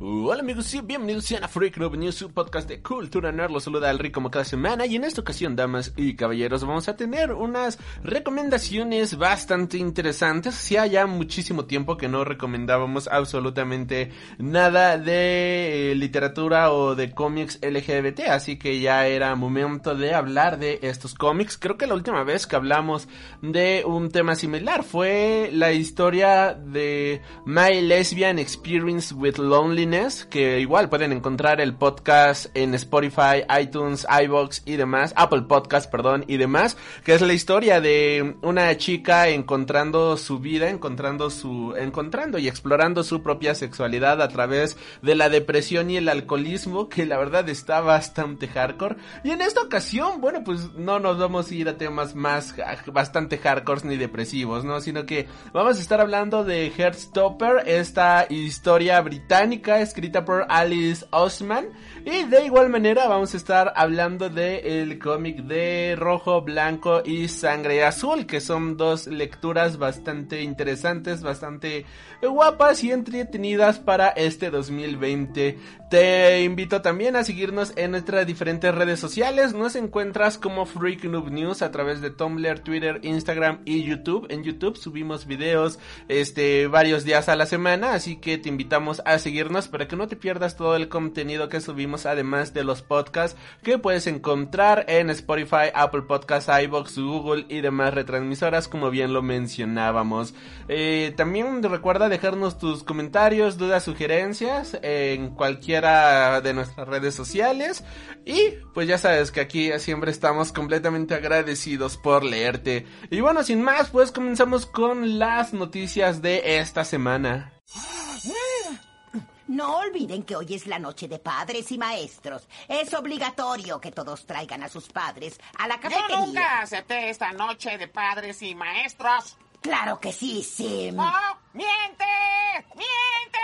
Hola amigos y bienvenidos a Freak Noob News, su podcast de cultura nerd. Los saluda Alri como cada semana y en esta ocasión, damas y caballeros, vamos a tener unas recomendaciones bastante interesantes. Si ya muchísimo tiempo que no recomendábamos absolutamente nada de eh, literatura o de cómics LGBT, así que ya era momento de hablar de estos cómics. Creo que la última vez que hablamos de un tema similar fue la historia de My Lesbian Experience with Loneliness que igual pueden encontrar el podcast en Spotify, iTunes, iBox y demás, Apple Podcast, perdón, y demás, que es la historia de una chica encontrando su vida, encontrando su, encontrando y explorando su propia sexualidad a través de la depresión y el alcoholismo, que la verdad está bastante hardcore. Y en esta ocasión, bueno, pues no nos vamos a ir a temas más bastante hardcore ni depresivos, ¿no? Sino que vamos a estar hablando de Heartstopper, esta historia británica escrita por Alice Osman. Y de igual manera vamos a estar hablando de el cómic de Rojo, Blanco y Sangre Azul, que son dos lecturas bastante interesantes, bastante guapas y entretenidas para este 2020. Te invito también a seguirnos en nuestras diferentes redes sociales. Nos encuentras como Freak Noob News a través de Tumblr, Twitter, Instagram y YouTube. En YouTube subimos videos este varios días a la semana, así que te invitamos a seguirnos para que no te pierdas todo el contenido que subimos además de los podcasts que puedes encontrar en Spotify, Apple Podcasts, iBox, Google y demás retransmisoras como bien lo mencionábamos. Eh, también recuerda dejarnos tus comentarios, dudas, sugerencias en cualquiera de nuestras redes sociales y pues ya sabes que aquí siempre estamos completamente agradecidos por leerte. Y bueno, sin más, pues comenzamos con las noticias de esta semana. No olviden que hoy es la noche de padres y maestros. Es obligatorio que todos traigan a sus padres a la cafetería. Yo nunca acepté esta noche de padres y maestros. Claro que sí, Sim. ¡No! ¡Miente! ¡Miente!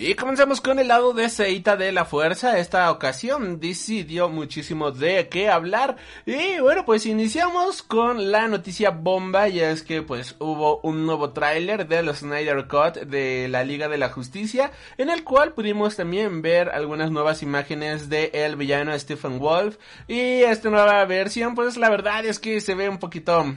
Y comenzamos con el lado de Seita de la Fuerza. Esta ocasión DC dio muchísimo de qué hablar. Y bueno, pues iniciamos con la noticia bomba. Y es que pues hubo un nuevo tráiler de los Snyder Cut de la Liga de la Justicia. En el cual pudimos también ver algunas nuevas imágenes de el villano Stephen Wolf. Y esta nueva versión pues la verdad es que se ve un poquito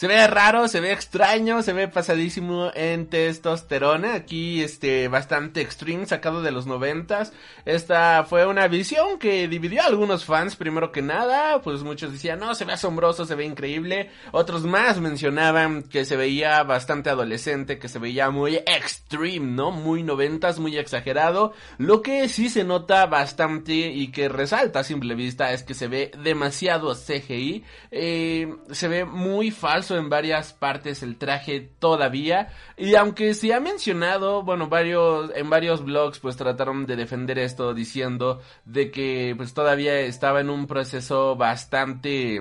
se ve raro, se ve extraño, se ve pasadísimo en testosterona. Aquí, este, bastante extreme, sacado de los noventas. Esta fue una visión que dividió a algunos fans, primero que nada. Pues muchos decían, no, se ve asombroso, se ve increíble. Otros más mencionaban que se veía bastante adolescente, que se veía muy extreme, ¿no? Muy noventas, muy exagerado. Lo que sí se nota bastante y que resalta a simple vista es que se ve demasiado CGI. Eh, se ve muy falso en varias partes el traje todavía y aunque se ha mencionado, bueno, varios en varios blogs pues trataron de defender esto diciendo de que pues todavía estaba en un proceso bastante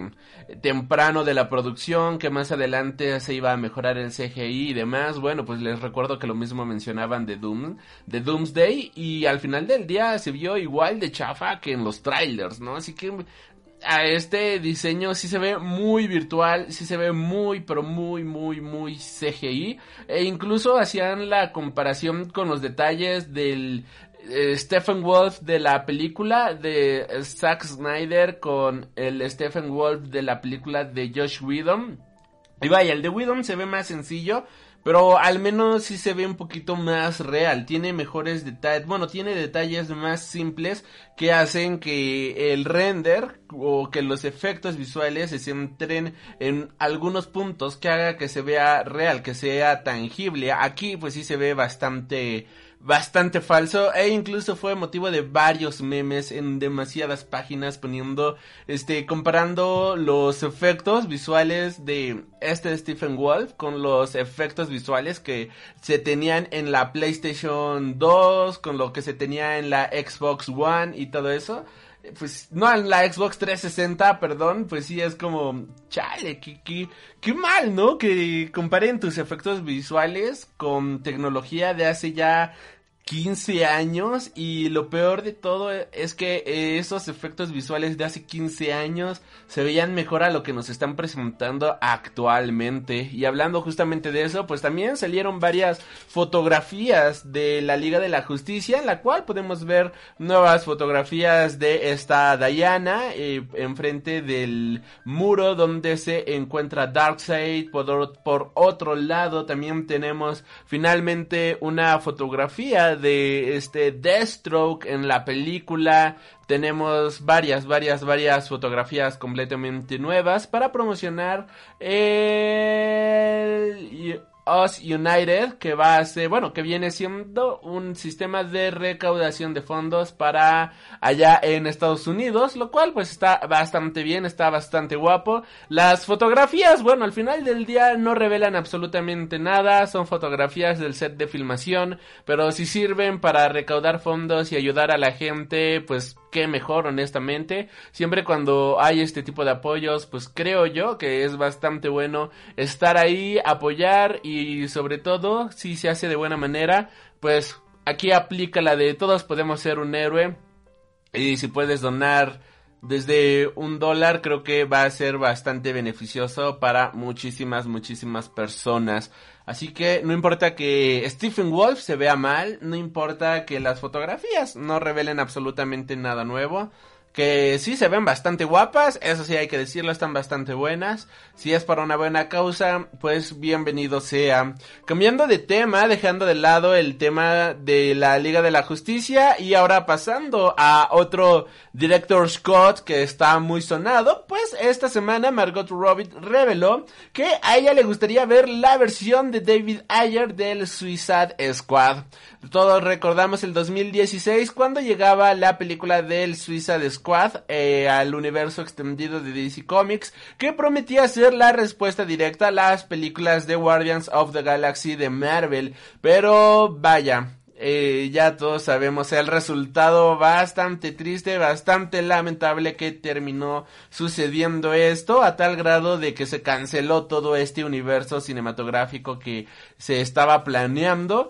temprano de la producción, que más adelante se iba a mejorar el CGI y demás. Bueno, pues les recuerdo que lo mismo mencionaban de Doom, de Doomsday y al final del día se vio igual de chafa que en los trailers, ¿no? Así que a este diseño sí se ve muy virtual, sí se ve muy, pero muy, muy, muy CGI. E incluso hacían la comparación con los detalles del eh, Stephen Wolf de la película de Zack Snyder con el Stephen Wolf de la película de Josh Whedon. Y vaya, el de Whedon se ve más sencillo, pero al menos sí se ve un poquito más real, tiene mejores detalles, bueno, tiene detalles más simples que hacen que el render o que los efectos visuales se centren en algunos puntos que haga que se vea real, que sea tangible. Aquí pues sí se ve bastante bastante falso e incluso fue motivo de varios memes en demasiadas páginas poniendo este comparando los efectos visuales de este Stephen Wolf con los efectos visuales que se tenían en la PlayStation 2 con lo que se tenía en la Xbox One y todo eso pues no en la Xbox 360, perdón, pues sí es como, chale, qué, qué, qué, mal, ¿no? Que comparen tus efectos visuales con tecnología de hace ya 15 años y lo peor de todo es que esos efectos visuales de hace 15 años se veían mejor a lo que nos están presentando actualmente. Y hablando justamente de eso pues también salieron varias fotografías de la Liga de la Justicia en la cual podemos ver nuevas fotografías de esta Diana eh, enfrente del muro donde se encuentra Darkseid por, por otro lado también tenemos finalmente una fotografía de este Deathstroke en la película. Tenemos varias, varias, varias fotografías completamente nuevas para promocionar el Us United, que va a ser, bueno, que viene siendo un sistema de recaudación de fondos para allá en Estados Unidos, lo cual pues está bastante bien, está bastante guapo. Las fotografías, bueno, al final del día no revelan absolutamente nada, son fotografías del set de filmación, pero si sirven para recaudar fondos y ayudar a la gente, pues qué mejor, honestamente. Siempre cuando hay este tipo de apoyos, pues creo yo que es bastante bueno estar ahí, apoyar y sobre todo, si se hace de buena manera, pues aquí aplica la de todos podemos ser un héroe. Y si puedes donar desde un dólar, creo que va a ser bastante beneficioso para muchísimas, muchísimas personas. Así que no importa que Stephen Wolf se vea mal, no importa que las fotografías no revelen absolutamente nada nuevo que sí se ven bastante guapas, eso sí hay que decirlo, están bastante buenas. Si es para una buena causa, pues bienvenido sea. Cambiando de tema, dejando de lado el tema de la Liga de la Justicia y ahora pasando a otro director Scott que está muy sonado, pues esta semana Margot Robbie reveló que a ella le gustaría ver la versión de David Ayer del Suicide Squad. Todos recordamos el 2016 cuando llegaba la película del Suicide Squad eh, al universo extendido de DC Comics que prometía ser la respuesta directa a las películas de Guardians of the Galaxy de Marvel. Pero vaya, eh, ya todos sabemos el resultado bastante triste, bastante lamentable que terminó sucediendo esto a tal grado de que se canceló todo este universo cinematográfico que se estaba planeando.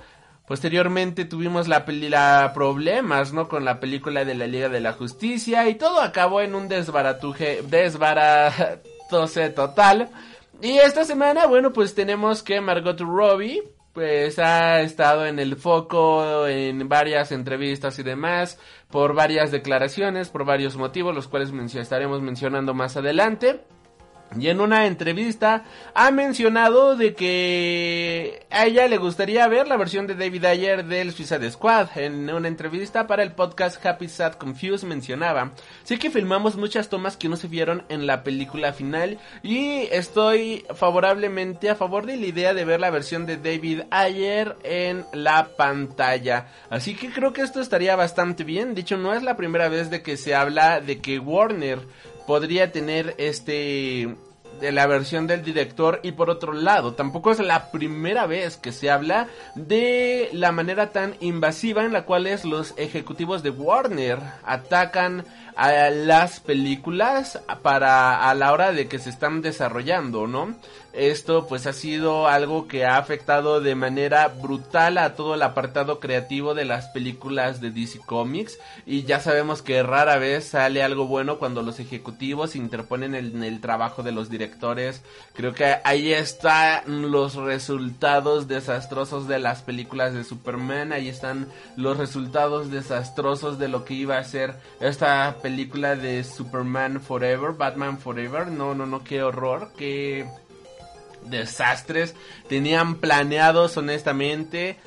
Posteriormente tuvimos la, la problemas, ¿no? Con la película de la Liga de la Justicia y todo acabó en un desbaratuje, desbaratose total. Y esta semana, bueno, pues tenemos que Margot Robbie, pues ha estado en el foco en varias entrevistas y demás, por varias declaraciones, por varios motivos, los cuales estaremos mencionando más adelante. Y en una entrevista ha mencionado de que a ella le gustaría ver la versión de David Ayer del Suicide Squad. En una entrevista para el podcast Happy Sad Confused mencionaba, sí que filmamos muchas tomas que no se vieron en la película final y estoy favorablemente a favor de la idea de ver la versión de David Ayer en la pantalla. Así que creo que esto estaría bastante bien. De hecho, no es la primera vez de que se habla de que Warner podría tener este de la versión del director y por otro lado tampoco es la primera vez que se habla de la manera tan invasiva en la cual los ejecutivos de Warner atacan a las películas para a la hora de que se están desarrollando, ¿no? Esto pues ha sido algo que ha afectado de manera brutal a todo el apartado creativo de las películas de DC Comics y ya sabemos que rara vez sale algo bueno cuando los ejecutivos interponen en el trabajo de los directores. Creo que ahí están los resultados desastrosos de las películas de Superman, ahí están los resultados desastrosos de lo que iba a ser esta película de Superman Forever, Batman Forever. No, no, no, qué horror, qué desastres tenían planeados honestamente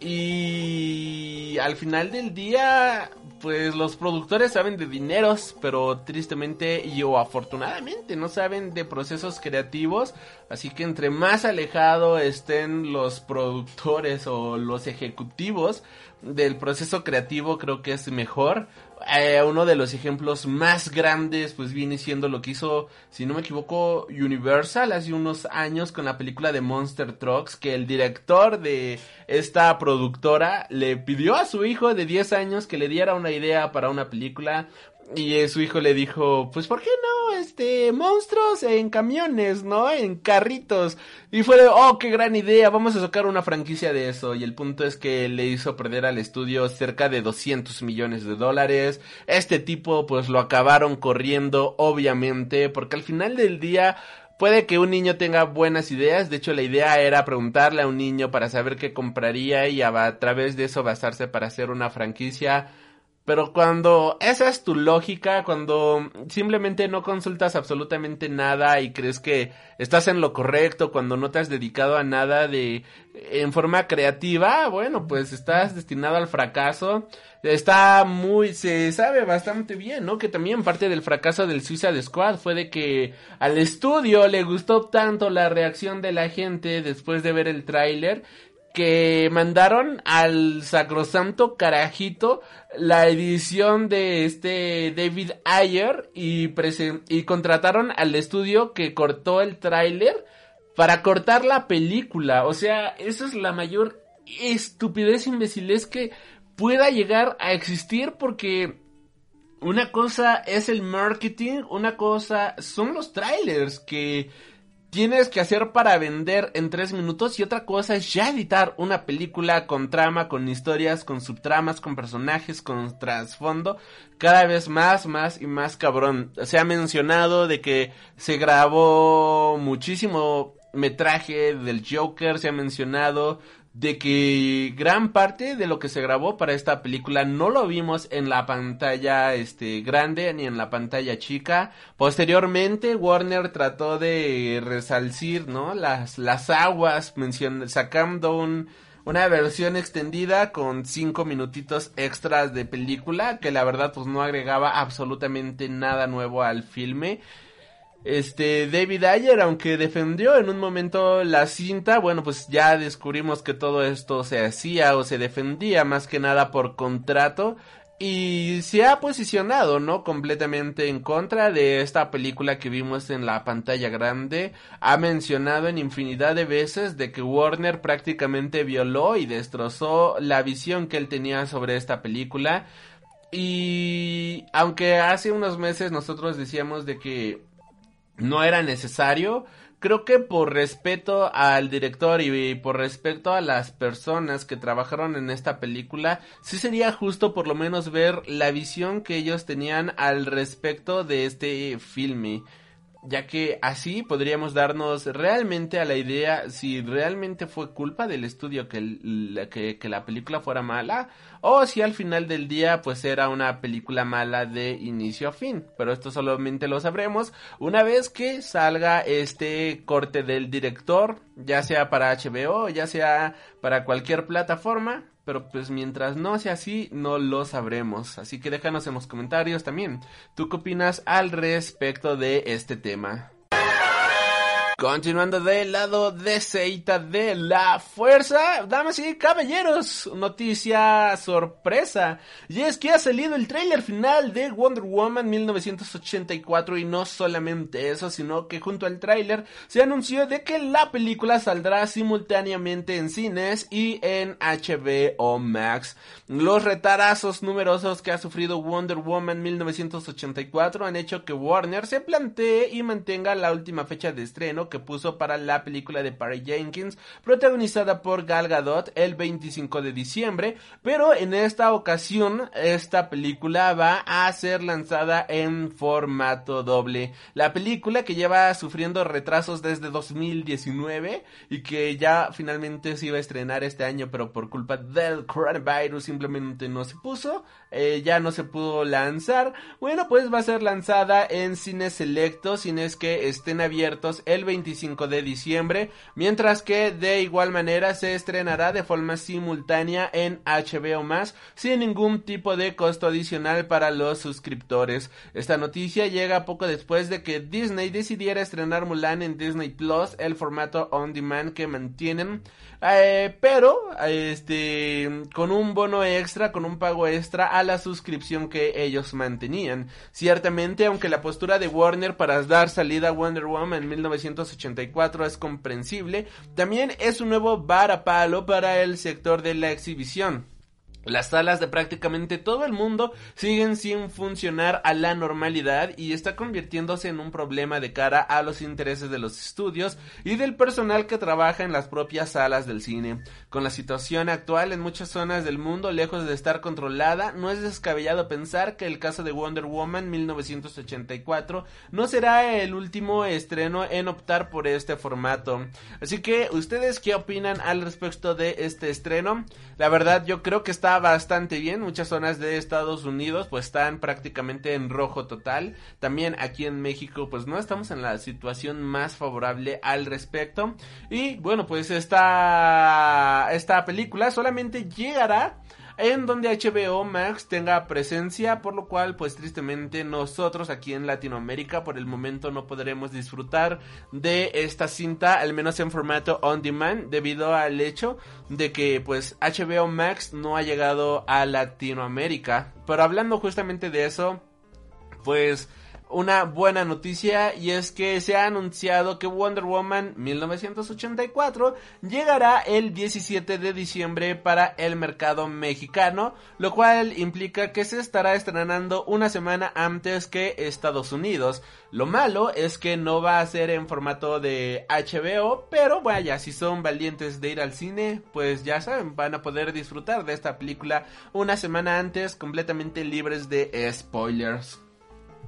Y al final del día, pues los productores saben de dineros, pero tristemente y o afortunadamente no saben de procesos creativos. Así que entre más alejado estén los productores o los ejecutivos del proceso creativo, creo que es mejor. Eh, uno de los ejemplos más grandes pues viene siendo lo que hizo, si no me equivoco, Universal hace unos años con la película de Monster Trucks, que el director de esta productora le pidió a su hijo de 10 años que le diera una idea para una película y eh, su hijo le dijo, pues ¿por qué no? Este, monstruos en camiones, ¿no? En carritos. Y fue de, oh, qué gran idea, vamos a sacar una franquicia de eso. Y el punto es que le hizo perder al estudio cerca de 200 millones de dólares. Este tipo pues lo acabaron corriendo, obviamente, porque al final del día Puede que un niño tenga buenas ideas, de hecho la idea era preguntarle a un niño para saber qué compraría y a, través de eso basarse para hacer una franquicia pero cuando esa es tu lógica, cuando simplemente no consultas absolutamente nada y crees que estás en lo correcto, cuando no te has dedicado a nada de en forma creativa, bueno, pues estás destinado al fracaso. Está muy, se sabe bastante bien, ¿no? Que también parte del fracaso del Suicide Squad fue de que al estudio le gustó tanto la reacción de la gente después de ver el tráiler que mandaron al sacrosanto carajito la edición de este David Ayer y, y contrataron al estudio que cortó el tráiler para cortar la película. O sea, esa es la mayor estupidez imbecilez que pueda llegar a existir porque una cosa es el marketing, una cosa son los trailers que tienes que hacer para vender en tres minutos y otra cosa es ya editar una película con trama, con historias, con subtramas, con personajes, con trasfondo, cada vez más, más y más cabrón. Se ha mencionado de que se grabó muchísimo metraje del Joker, se ha mencionado de que gran parte de lo que se grabó para esta película no lo vimos en la pantalla este grande ni en la pantalla chica. Posteriormente Warner trató de resalcir, ¿no? las las aguas sacando un una versión extendida con cinco minutitos extras de película que la verdad pues no agregaba absolutamente nada nuevo al filme este, David Ayer, aunque defendió en un momento la cinta, bueno, pues ya descubrimos que todo esto se hacía o se defendía más que nada por contrato y se ha posicionado, ¿no? Completamente en contra de esta película que vimos en la pantalla grande. Ha mencionado en infinidad de veces de que Warner prácticamente violó y destrozó la visión que él tenía sobre esta película. Y aunque hace unos meses nosotros decíamos de que no era necesario. Creo que por respeto al director y por respeto a las personas que trabajaron en esta película, sí sería justo por lo menos ver la visión que ellos tenían al respecto de este filme ya que así podríamos darnos realmente a la idea si realmente fue culpa del estudio que, que, la película fuera mala o si al final del día pues era una película mala de inicio a fin. Pero esto solamente lo sabremos una vez que salga este corte del director, ya sea para HBO, ya sea para cualquier plataforma pero pues mientras no sea así, no lo sabremos. Así que déjanos en los comentarios también. ¿Tú qué opinas al respecto de este tema? Continuando del lado de Seita de la Fuerza, damas y caballeros, noticia sorpresa. Y es que ha salido el tráiler final de Wonder Woman 1984 y no solamente eso, sino que junto al tráiler se anunció de que la película saldrá simultáneamente en cines y en HBO Max. Los retarazos numerosos que ha sufrido Wonder Woman 1984 han hecho que Warner se plantee y mantenga la última fecha de estreno que puso para la película de Barry Jenkins, protagonizada por Gal Gadot el 25 de diciembre, pero en esta ocasión esta película va a ser lanzada en formato doble. La película que lleva sufriendo retrasos desde 2019 y que ya finalmente se iba a estrenar este año, pero por culpa del coronavirus simplemente no se puso, eh, ya no se pudo lanzar. Bueno, pues va a ser lanzada en cines selectos, cines que estén abiertos el 25 25 de diciembre, mientras que de igual manera se estrenará de forma simultánea en HBO Max sin ningún tipo de costo adicional para los suscriptores. Esta noticia llega poco después de que Disney decidiera estrenar Mulan en Disney Plus, el formato on demand que mantienen, eh, pero este con un bono extra, con un pago extra la suscripción que ellos mantenían. Ciertamente, aunque la postura de Warner para dar salida a Wonder Woman en 1984 es comprensible, también es un nuevo varapalo para el sector de la exhibición. Las salas de prácticamente todo el mundo siguen sin funcionar a la normalidad y está convirtiéndose en un problema de cara a los intereses de los estudios y del personal que trabaja en las propias salas del cine. Con la situación actual en muchas zonas del mundo lejos de estar controlada, no es descabellado pensar que el caso de Wonder Woman 1984 no será el último estreno en optar por este formato. Así que, ¿ustedes qué opinan al respecto de este estreno? La verdad yo creo que está bastante bien. Muchas zonas de Estados Unidos pues están prácticamente en rojo total. También aquí en México pues no estamos en la situación más favorable al respecto. Y bueno pues esta, esta película solamente llegará en donde HBO Max tenga presencia, por lo cual pues tristemente nosotros aquí en Latinoamérica por el momento no podremos disfrutar de esta cinta, al menos en formato on demand, debido al hecho de que pues HBO Max no ha llegado a Latinoamérica. Pero hablando justamente de eso, pues una buena noticia y es que se ha anunciado que Wonder Woman 1984 llegará el 17 de diciembre para el mercado mexicano, lo cual implica que se estará estrenando una semana antes que Estados Unidos. Lo malo es que no va a ser en formato de HBO, pero vaya, si son valientes de ir al cine, pues ya saben, van a poder disfrutar de esta película una semana antes completamente libres de spoilers.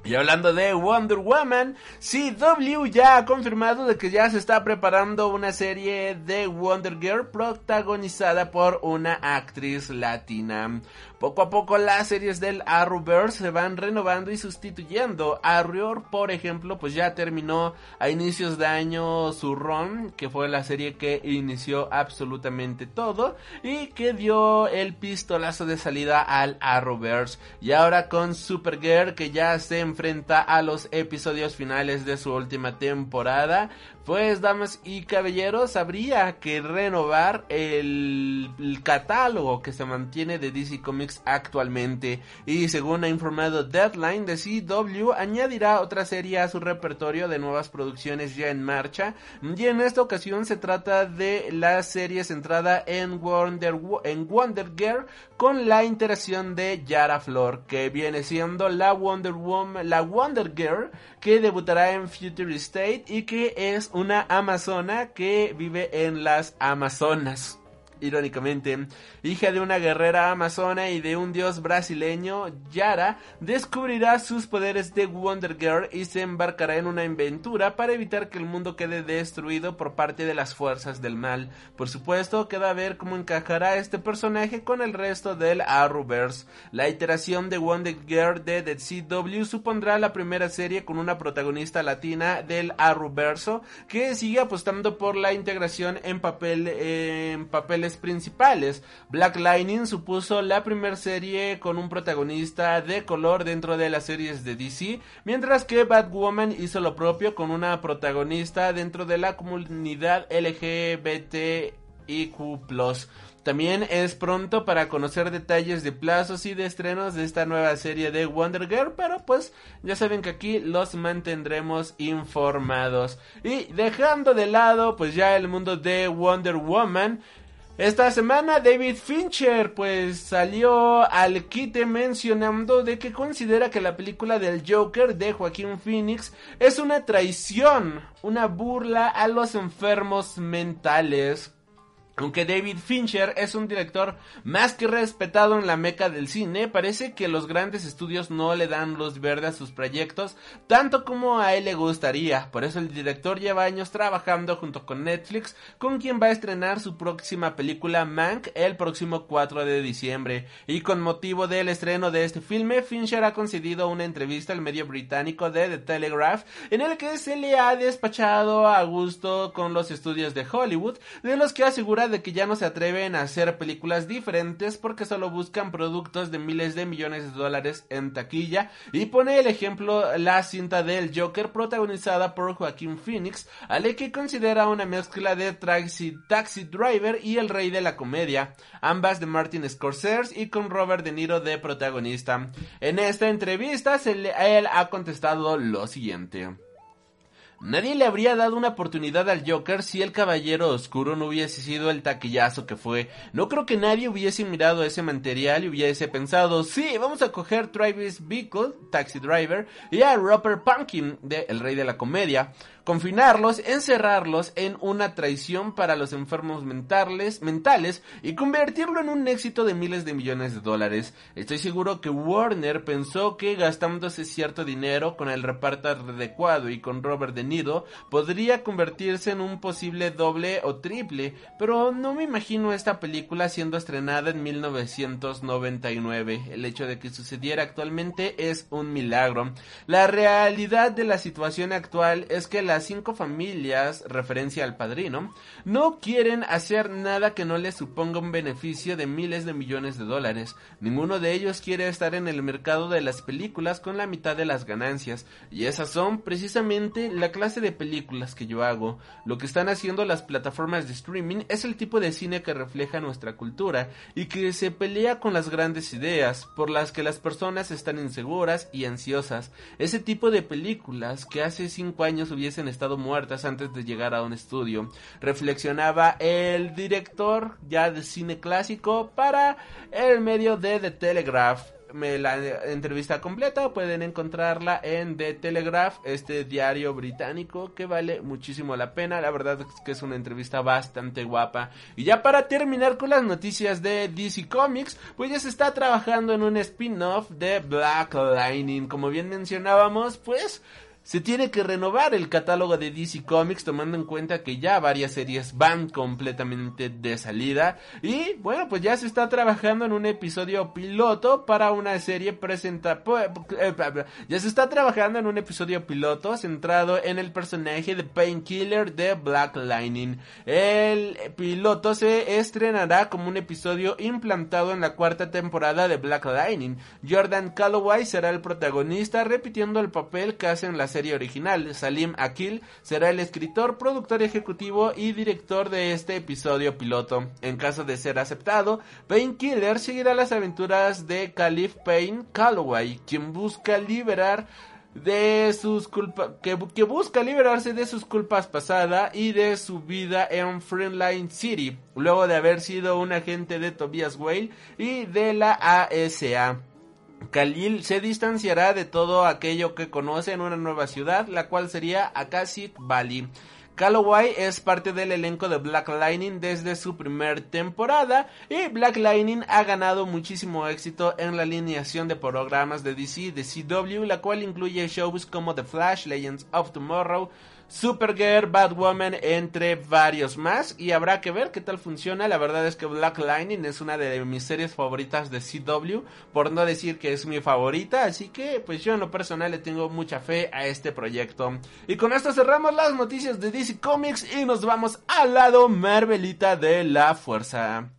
Y hablando de Wonder Woman, CW ya ha confirmado de que ya se está preparando una serie de Wonder Girl protagonizada por una actriz latina. Poco a poco las series del Arrowverse se van renovando y sustituyendo. Arrow, por ejemplo, pues ya terminó a inicios de año su run, que fue la serie que inició absolutamente todo y que dio el pistolazo de salida al Arrowverse. Y ahora con Supergirl que ya se enfrenta a los episodios finales de su última temporada, pues, damas y caballeros, habría que renovar el, catálogo que se mantiene de DC Comics actualmente. Y según ha informado Deadline, de CW añadirá otra serie a su repertorio de nuevas producciones ya en marcha. Y en esta ocasión se trata de la serie centrada en Wonder, en Wonder Girl con la interacción de Yara Flor, que viene siendo la Wonder Woman, la Wonder Girl que debutará en Future State y que es una amazona que vive en las Amazonas irónicamente, hija de una guerrera amazona y de un dios brasileño, Yara descubrirá sus poderes de Wonder Girl y se embarcará en una aventura para evitar que el mundo quede destruido por parte de las fuerzas del mal. Por supuesto, queda ver cómo encajará este personaje con el resto del Arrowverse. La iteración de Wonder Girl de The CW supondrá la primera serie con una protagonista latina del Arrowverso que sigue apostando por la integración en papel en papeles principales. Black Lightning supuso la primera serie con un protagonista de color dentro de las series de DC, mientras que Batwoman hizo lo propio con una protagonista dentro de la comunidad LGBTIQ+. También es pronto para conocer detalles de plazos y de estrenos de esta nueva serie de Wonder Girl, pero pues ya saben que aquí los mantendremos informados. Y dejando de lado pues ya el mundo de Wonder Woman, esta semana David Fincher pues salió al quite mencionando de que considera que la película del Joker de Joaquín Phoenix es una traición, una burla a los enfermos mentales. Aunque David Fincher es un director más que respetado en la meca del cine, parece que los grandes estudios no le dan luz verde a sus proyectos tanto como a él le gustaría. Por eso el director lleva años trabajando junto con Netflix, con quien va a estrenar su próxima película Mank el próximo 4 de diciembre. Y con motivo del estreno de este filme, Fincher ha concedido una entrevista al medio británico de The Telegraph en el que se le ha despachado a gusto con los estudios de Hollywood, de los que asegura de que ya no se atreven a hacer películas diferentes porque solo buscan productos de miles de millones de dólares en taquilla y pone el ejemplo la cinta del Joker protagonizada por Joaquín Phoenix, al que considera una mezcla de Taxi, Taxi Driver y El Rey de la Comedia, ambas de Martin Scorsese y con Robert De Niro de protagonista. En esta entrevista se le, él ha contestado lo siguiente. Nadie le habría dado una oportunidad al Joker si el Caballero Oscuro no hubiese sido el taquillazo que fue. No creo que nadie hubiese mirado ese material y hubiese pensado, sí, vamos a coger Travis Bickle, Taxi Driver, y a Robert Pumpkin, de El Rey de la Comedia confinarlos, encerrarlos en una traición para los enfermos mentales, mentales y convertirlo en un éxito de miles de millones de dólares. Estoy seguro que Warner pensó que gastándose cierto dinero con el reparto adecuado y con Robert De Niro podría convertirse en un posible doble o triple, pero no me imagino esta película siendo estrenada en 1999. El hecho de que sucediera actualmente es un milagro. La realidad de la situación actual es que la las cinco familias, referencia al padrino, no quieren hacer nada que no les suponga un beneficio de miles de millones de dólares. Ninguno de ellos quiere estar en el mercado de las películas con la mitad de las ganancias. Y esas son precisamente la clase de películas que yo hago. Lo que están haciendo las plataformas de streaming es el tipo de cine que refleja nuestra cultura y que se pelea con las grandes ideas por las que las personas están inseguras y ansiosas. Ese tipo de películas que hace cinco años hubiesen estado muertas antes de llegar a un estudio. Reflexionaba el director ya de cine clásico para el medio de The Telegraph la entrevista completa pueden encontrarla en The Telegraph, este diario británico que vale muchísimo la pena. La verdad es que es una entrevista bastante guapa. Y ya para terminar con las noticias de DC Comics, pues ya se está trabajando en un spin-off de Black Lightning. Como bien mencionábamos, pues se tiene que renovar el catálogo de DC Comics tomando en cuenta que ya varias series van completamente de salida. Y bueno pues ya se está trabajando en un episodio piloto para una serie presenta eh, ya se está trabajando en un episodio piloto centrado en el personaje de Painkiller de Black Lightning. El piloto se estrenará como un episodio implantado en la cuarta temporada de Black Lightning. Jordan Calloway será el protagonista repitiendo el papel que hace en la serie original. Salim Akil será el escritor, productor ejecutivo y director de este episodio piloto. En caso de ser aceptado, Painkiller seguirá las aventuras de Caliph Payne Calloway, quien busca liberar de sus culpas que, que, busca liberarse de sus culpas pasadas y de su vida en Friendline City luego de haber sido un agente de Tobias Whale y de la ASA. Khalil se distanciará de todo aquello que conoce en una nueva ciudad, la cual sería Akashic Valley. Calloway es parte del elenco de Black Lightning desde su primer temporada y Black Lightning ha ganado muchísimo éxito en la alineación de programas de DC de CW, la cual incluye shows como The Flash, Legends of Tomorrow, Supergirl, Batwoman, entre varios más. Y habrá que ver qué tal funciona. La verdad es que Black Lightning es una de mis series favoritas de CW, por no decir que es mi favorita. Así que, pues yo en lo personal le tengo mucha fe a este proyecto. Y con esto cerramos las noticias de DC Comics y nos vamos al lado Marvelita de la Fuerza.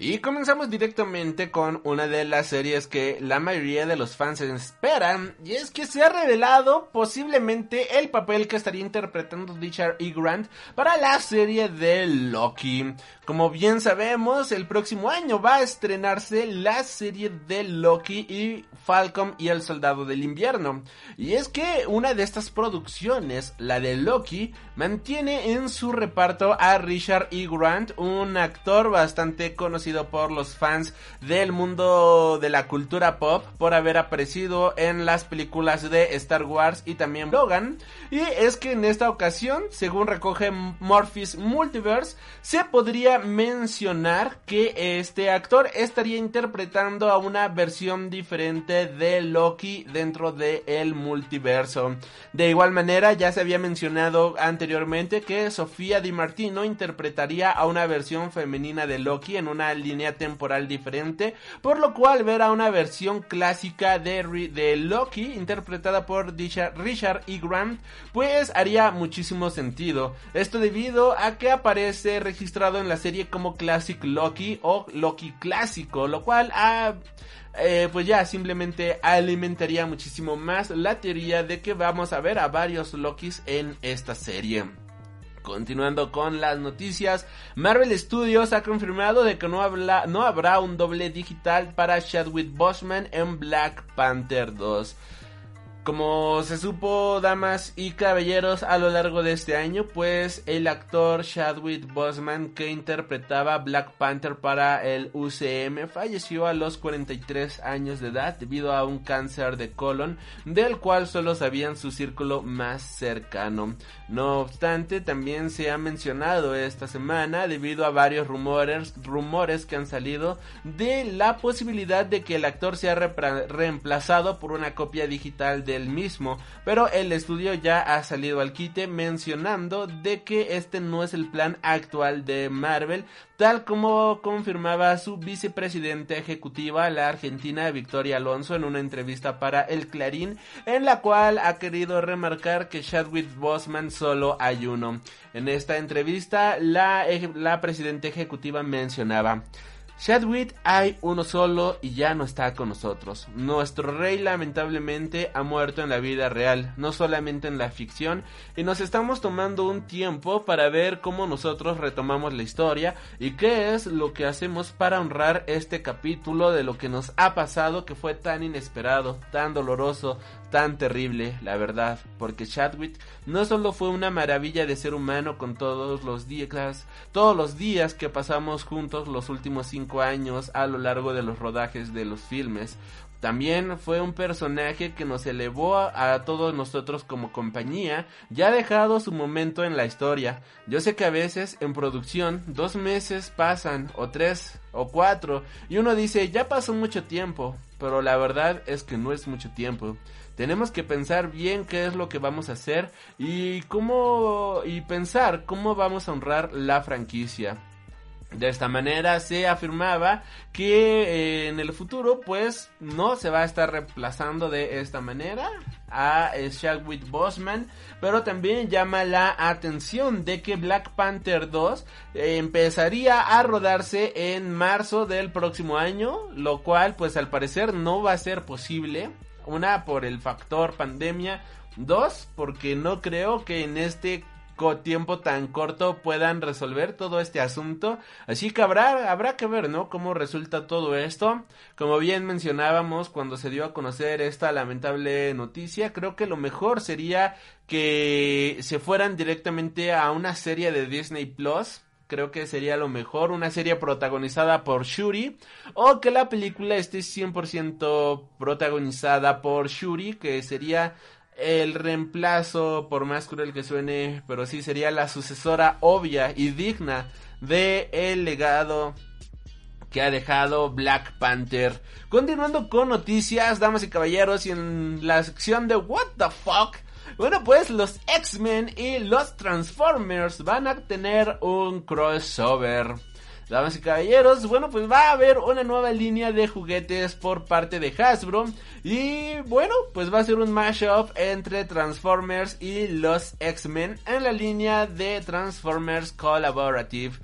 Y comenzamos directamente con una de las series que la mayoría de los fans esperan, y es que se ha revelado posiblemente el papel que estaría interpretando Richard E. Grant para la serie de Loki. Como bien sabemos, el próximo año va a estrenarse la serie de Loki y Falcon y el Soldado del Invierno. Y es que una de estas producciones, la de Loki, mantiene en su reparto a Richard E. Grant, un actor bastante conocido por los fans del mundo de la cultura pop por haber aparecido en las películas de Star Wars y también Logan. Y es que en esta ocasión, según recoge Morpheus Multiverse, se podría mencionar que este actor estaría interpretando a una versión diferente de Loki dentro del multiverso. De igual manera, ya se había mencionado anteriormente que Sofía Di Martino interpretaría a una versión femenina de Loki en una línea temporal diferente, por lo cual ver a una versión clásica de, de Loki interpretada por Richard E. Grant, pues haría muchísimo sentido. Esto debido a que aparece registrado en la serie como Classic Loki o Loki clásico, lo cual ha eh, pues ya simplemente alimentaría muchísimo más la teoría de que vamos a ver a varios Lokis en esta serie. Continuando con las noticias, Marvel Studios ha confirmado de que no, no habrá un doble digital para Chadwick Boseman en Black Panther 2. Como se supo, damas y caballeros, a lo largo de este año, pues el actor Chadwick Boseman que interpretaba Black Panther para el UCM falleció a los 43 años de edad debido a un cáncer de colon del cual solo sabían su círculo más cercano. No obstante, también se ha mencionado esta semana debido a varios rumores, rumores que han salido de la posibilidad de que el actor sea reemplazado por una copia digital de mismo, pero el estudio ya ha salido al quite mencionando de que este no es el plan actual de Marvel, tal como confirmaba su vicepresidenta ejecutiva, la argentina Victoria Alonso, en una entrevista para El Clarín, en la cual ha querido remarcar que Chadwick Boseman solo hay uno. En esta entrevista, la, la presidenta ejecutiva mencionaba Chadwick hay uno solo y ya no está con nosotros. Nuestro rey lamentablemente ha muerto en la vida real, no solamente en la ficción, y nos estamos tomando un tiempo para ver cómo nosotros retomamos la historia y qué es lo que hacemos para honrar este capítulo de lo que nos ha pasado que fue tan inesperado, tan doloroso, tan terrible, la verdad, porque Chadwick no solo fue una maravilla de ser humano con todos los días, todos los días que pasamos juntos los últimos cinco años a lo largo de los rodajes de los filmes, también fue un personaje que nos elevó a, todos nosotros como compañía ya ha dejado su momento en la historia. Yo sé que a veces en producción dos meses pasan o tres o cuatro y uno dice ya pasó mucho tiempo, pero la verdad es que no es mucho tiempo. Tenemos que pensar bien qué es lo que vamos a hacer y cómo y pensar cómo vamos a honrar la franquicia. De esta manera se afirmaba que eh, en el futuro pues no se va a estar reemplazando de esta manera a Chadwick Boseman, pero también llama la atención de que Black Panther 2 eh, empezaría a rodarse en marzo del próximo año, lo cual pues al parecer no va a ser posible una, por el factor pandemia. Dos, porque no creo que en este tiempo tan corto puedan resolver todo este asunto. Así que habrá, habrá que ver, ¿no? Cómo resulta todo esto. Como bien mencionábamos cuando se dio a conocer esta lamentable noticia, creo que lo mejor sería que se fueran directamente a una serie de Disney Plus creo que sería lo mejor, una serie protagonizada por Shuri, o que la película esté 100% protagonizada por Shuri, que sería el reemplazo, por más cruel que suene, pero sí sería la sucesora obvia y digna de el legado que ha dejado Black Panther. Continuando con noticias, damas y caballeros, y en la sección de What the fuck, bueno, pues los X-Men y los Transformers van a tener un crossover. Damas y caballeros, bueno, pues va a haber una nueva línea de juguetes por parte de Hasbro. Y bueno, pues va a ser un mashup entre Transformers y los X-Men en la línea de Transformers Collaborative.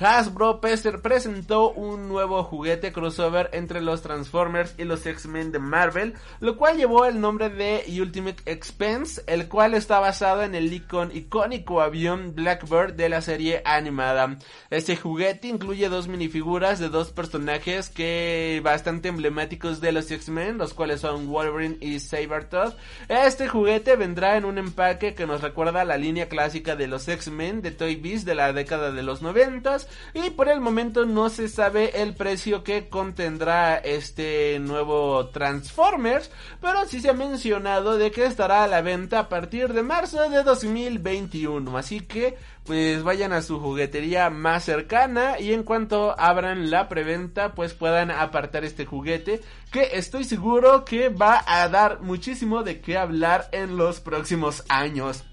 Hasbro presentó un nuevo juguete crossover entre los Transformers y los X-Men de Marvel, lo cual llevó el nombre de Ultimate Expense, el cual está basado en el icónico avión Blackbird de la serie animada. Este juguete incluye dos minifiguras de dos personajes que bastante emblemáticos de los X-Men, los cuales son Wolverine y Sabertooth. Este juguete vendrá en un empaque que nos recuerda la línea clásica de los X-Men de Toy Biz de la década de los 90 y por el momento no se sabe el precio que contendrá este nuevo Transformers, pero sí se ha mencionado de que estará a la venta a partir de marzo de 2021, así que pues vayan a su juguetería más cercana y en cuanto abran la preventa pues puedan apartar este juguete que estoy seguro que va a dar muchísimo de qué hablar en los próximos años.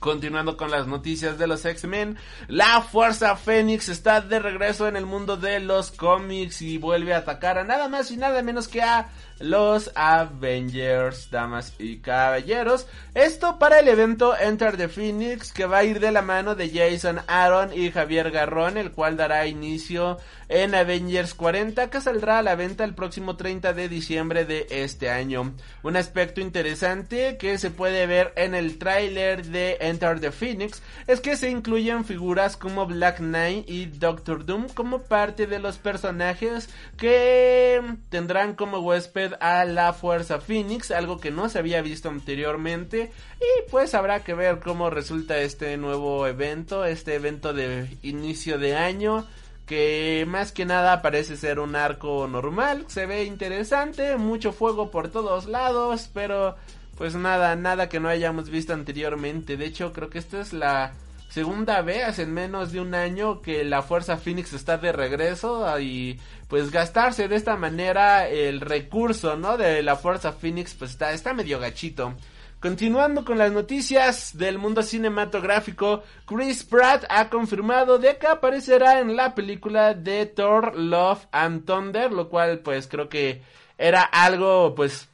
Continuando con las noticias de los X-Men, la Fuerza Fénix está de regreso en el mundo de los cómics y vuelve a atacar a nada más y nada menos que a los Avengers, damas y caballeros. Esto para el evento Enter the Phoenix que va a ir de la mano de Jason Aaron y Javier Garrón, el cual dará inicio en Avengers 40 que saldrá a la venta el próximo 30 de diciembre de este año. Un aspecto interesante que se puede ver en el tráiler de Enter the Phoenix es que se incluyen figuras como Black Knight y Doctor Doom como parte de los personajes que tendrán como huésped a la Fuerza Phoenix, algo que no se había visto anteriormente y pues habrá que ver cómo resulta este nuevo evento, este evento de inicio de año que más que nada parece ser un arco normal, se ve interesante, mucho fuego por todos lados, pero pues nada, nada que no hayamos visto anteriormente. De hecho, creo que esta es la segunda vez en menos de un año que la Fuerza Phoenix está de regreso y pues gastarse de esta manera el recurso, ¿no? De la Fuerza Phoenix pues está, está medio gachito. Continuando con las noticias del mundo cinematográfico, Chris Pratt ha confirmado de que aparecerá en la película de Thor Love and Thunder, lo cual pues creo que era algo pues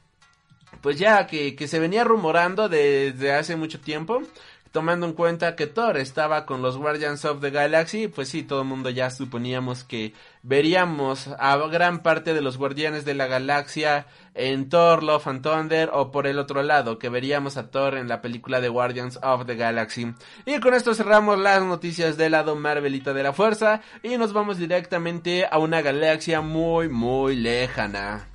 pues ya que, que se venía rumorando desde hace mucho tiempo tomando en cuenta que Thor estaba con los Guardians of the Galaxy, pues sí, todo el mundo ya suponíamos que veríamos a gran parte de los Guardianes de la Galaxia en Thor, Love and Thunder, o por el otro lado, que veríamos a Thor en la película de Guardians of the Galaxy. Y con esto cerramos las noticias del lado Marvelita de la Fuerza, y nos vamos directamente a una galaxia muy, muy lejana.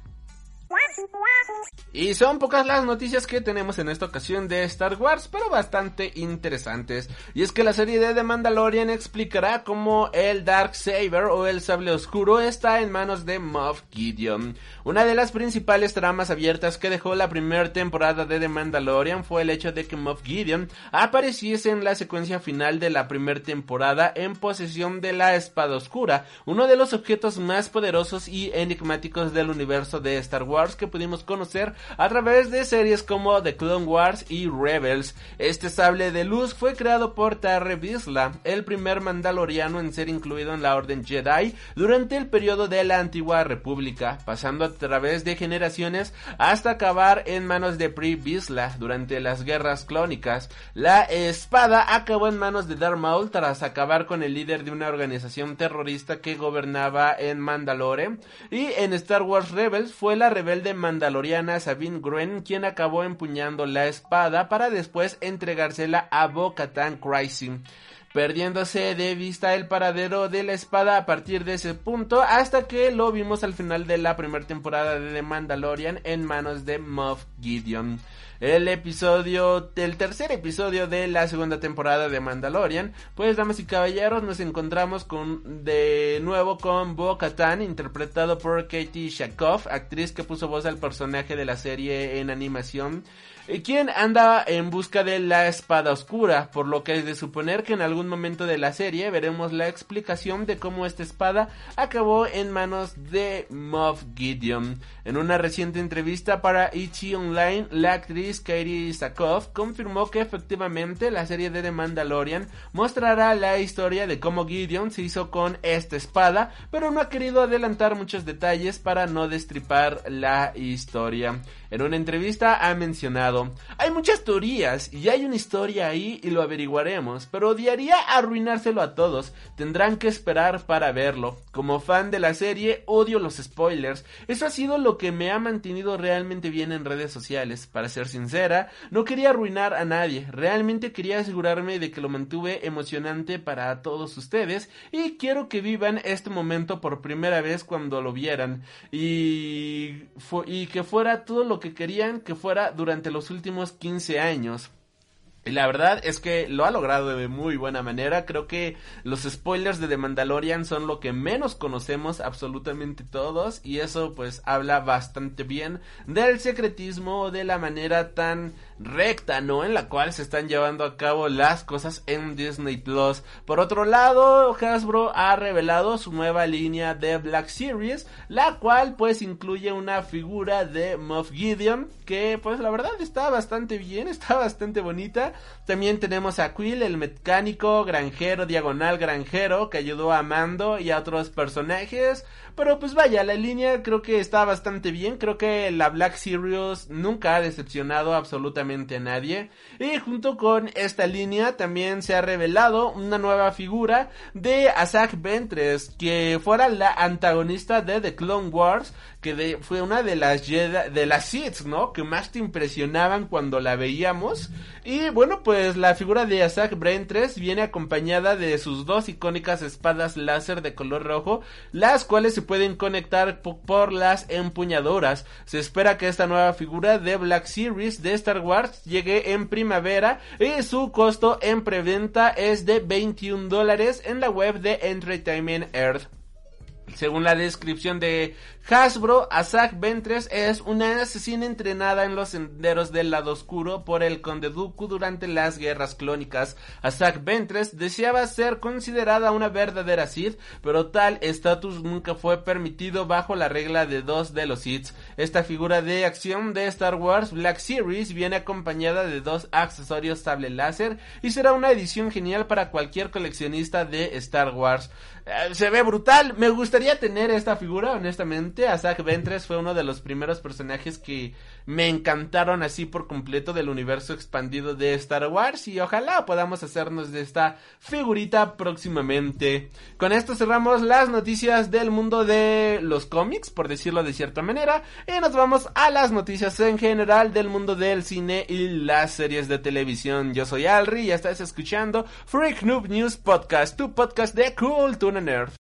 Y son pocas las noticias que tenemos en esta ocasión de Star Wars, pero bastante interesantes. Y es que la serie de The Mandalorian explicará cómo el Dark Saber o el sable oscuro está en manos de Moff Gideon. Una de las principales tramas abiertas que dejó la primera temporada de The Mandalorian fue el hecho de que Moff Gideon apareciese en la secuencia final de la primera temporada en posesión de la espada oscura, uno de los objetos más poderosos y enigmáticos del universo de Star Wars que pudimos conocer a través de series como The Clone Wars y Rebels. Este sable de luz fue creado por Tarre Bisla, el primer mandaloriano en ser incluido en la Orden Jedi durante el periodo de la Antigua República, pasando a través de generaciones hasta acabar en manos de Pri Bisla durante las guerras clónicas. La espada acabó en manos de Darth Maul tras acabar con el líder de una organización terrorista que gobernaba en Mandalore y en Star Wars Rebels fue la rebelde mandaloriana Sabine Gruen quien acabó empuñando la espada para después entregársela a Bo-Katan perdiéndose de vista el paradero de la espada a partir de ese punto hasta que lo vimos al final de la primera temporada de The Mandalorian en manos de Moff Gideon. El episodio, el tercer episodio de la segunda temporada de Mandalorian, pues damas y caballeros nos encontramos con de nuevo con Bo Katan interpretado por Katie Shakov, actriz que puso voz al personaje de la serie en animación quien anda en busca de la espada oscura, por lo que es de suponer que en algún momento de la serie veremos la explicación de cómo esta espada acabó en manos de Moff Gideon. En una reciente entrevista para Ichi Online, la actriz Katie Sakov confirmó que efectivamente la serie de The Mandalorian mostrará la historia de cómo Gideon se hizo con esta espada, pero no ha querido adelantar muchos detalles para no destripar la historia. En una entrevista ha mencionado, hay muchas teorías y hay una historia ahí y lo averiguaremos, pero odiaría arruinárselo a todos, tendrán que esperar para verlo. Como fan de la serie, odio los spoilers, eso ha sido lo que me ha mantenido realmente bien en redes sociales. Para ser sincera, no quería arruinar a nadie, realmente quería asegurarme de que lo mantuve emocionante para todos ustedes y quiero que vivan este momento por primera vez cuando lo vieran y, y que fuera todo lo que querían que fuera durante los últimos 15 años. Y la verdad es que lo ha logrado de muy buena manera. Creo que los spoilers de The Mandalorian son lo que menos conocemos absolutamente todos. Y eso pues habla bastante bien del secretismo, de la manera tan recta, ¿no? En la cual se están llevando a cabo las cosas en Disney Plus. Por otro lado, Hasbro ha revelado su nueva línea de Black Series, la cual pues incluye una figura de Moff Gideon, que pues la verdad está bastante bien, está bastante bonita. También tenemos a Quill, el mecánico, granjero, diagonal granjero, que ayudó a Mando y a otros personajes. Pero pues vaya, la línea creo que está bastante bien. Creo que la Black Series nunca ha decepcionado absolutamente a nadie. Y junto con esta línea también se ha revelado una nueva figura de Asajj Ventress, que fuera la antagonista de The Clone Wars, que fue una de las de las Sith, ¿no? Que más te impresionaban cuando la veíamos. Y bueno, pues la figura de Asajj Ventress viene acompañada de sus dos icónicas espadas láser de color rojo, las cuales se pueden conectar por las empuñadoras. Se espera que esta nueva figura de Black Series de Star Wars llegue en primavera y su costo en preventa es de 21 dólares en la web de Entertainment Earth. Según la descripción de Hasbro, Asajj Ventress es una asesina entrenada en los senderos del lado oscuro por el Conde Dooku durante las guerras clónicas. Asajj Ventress deseaba ser considerada una verdadera Sith, pero tal estatus nunca fue permitido bajo la regla de dos de los Siths. Esta figura de acción de Star Wars Black Series viene acompañada de dos accesorios sable láser y será una edición genial para cualquier coleccionista de Star Wars. Eh, se ve brutal, me gustaría tener esta figura, honestamente. Asajj Ventress fue uno de los primeros personajes que me encantaron así por completo del universo expandido de Star Wars y ojalá podamos hacernos de esta figurita próximamente. Con esto cerramos las noticias del mundo de los cómics, por decirlo de cierta manera, y nos vamos a las noticias en general del mundo del cine y las series de televisión. Yo soy Alri y estás escuchando Freak Noob News Podcast, tu podcast de Cultura Nerd.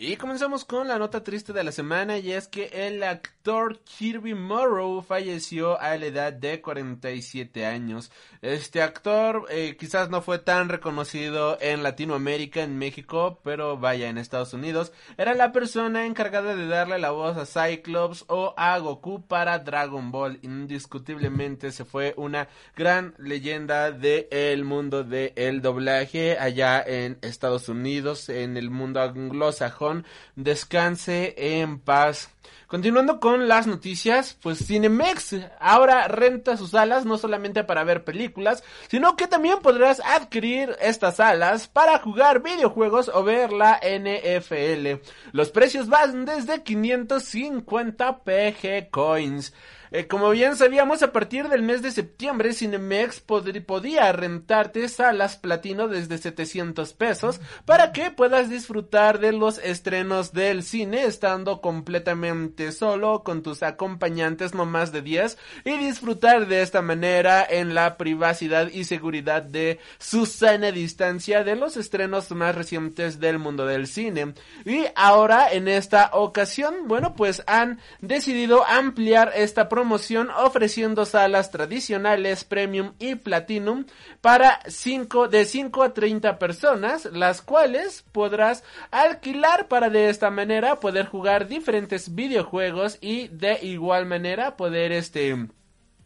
Y comenzamos con la nota triste de la semana y es que el actor Kirby Morrow falleció a la edad de 47 años. Este actor eh, quizás no fue tan reconocido en Latinoamérica, en México, pero vaya en Estados Unidos. Era la persona encargada de darle la voz a Cyclops o a Goku para Dragon Ball. Indiscutiblemente se fue una gran leyenda del mundo del doblaje allá en Estados Unidos, en el mundo anglosajón descanse en paz. Continuando con las noticias, pues Cinemex ahora renta sus salas no solamente para ver películas, sino que también podrás adquirir estas salas para jugar videojuegos o ver la NFL. Los precios van desde 550 PG Coins. Eh, como bien sabíamos, a partir del mes de septiembre, Cinemex podía rentarte salas platino desde 700 pesos para que puedas disfrutar de los estrenos del cine estando completamente solo con tus acompañantes no más de 10 y disfrutar de esta manera en la privacidad y seguridad de su sana distancia de los estrenos más recientes del mundo del cine. Y ahora, en esta ocasión, bueno, pues han decidido ampliar esta promoción ofreciendo salas tradicionales, premium y platinum para 5 de 5 a 30 personas, las cuales podrás alquilar para de esta manera poder jugar diferentes videojuegos y de igual manera poder este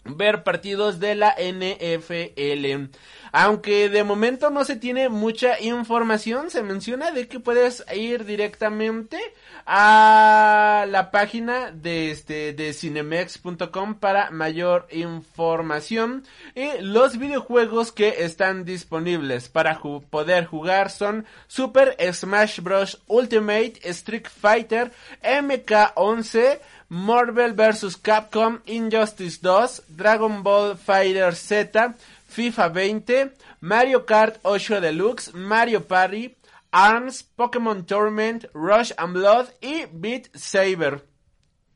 ver partidos de la NFL. Aunque de momento no se tiene mucha información, se menciona de que puedes ir directamente a la página de este de cinemex.com para mayor información y los videojuegos que están disponibles para poder jugar son Super Smash Bros Ultimate, Street Fighter, MK11, Marvel vs. Capcom, Injustice 2, Dragon Ball Fighter Z, FIFA 20, Mario Kart 8 Deluxe, Mario Party, ARMS, Pokémon Tournament, Rush and Blood y Beat Saber.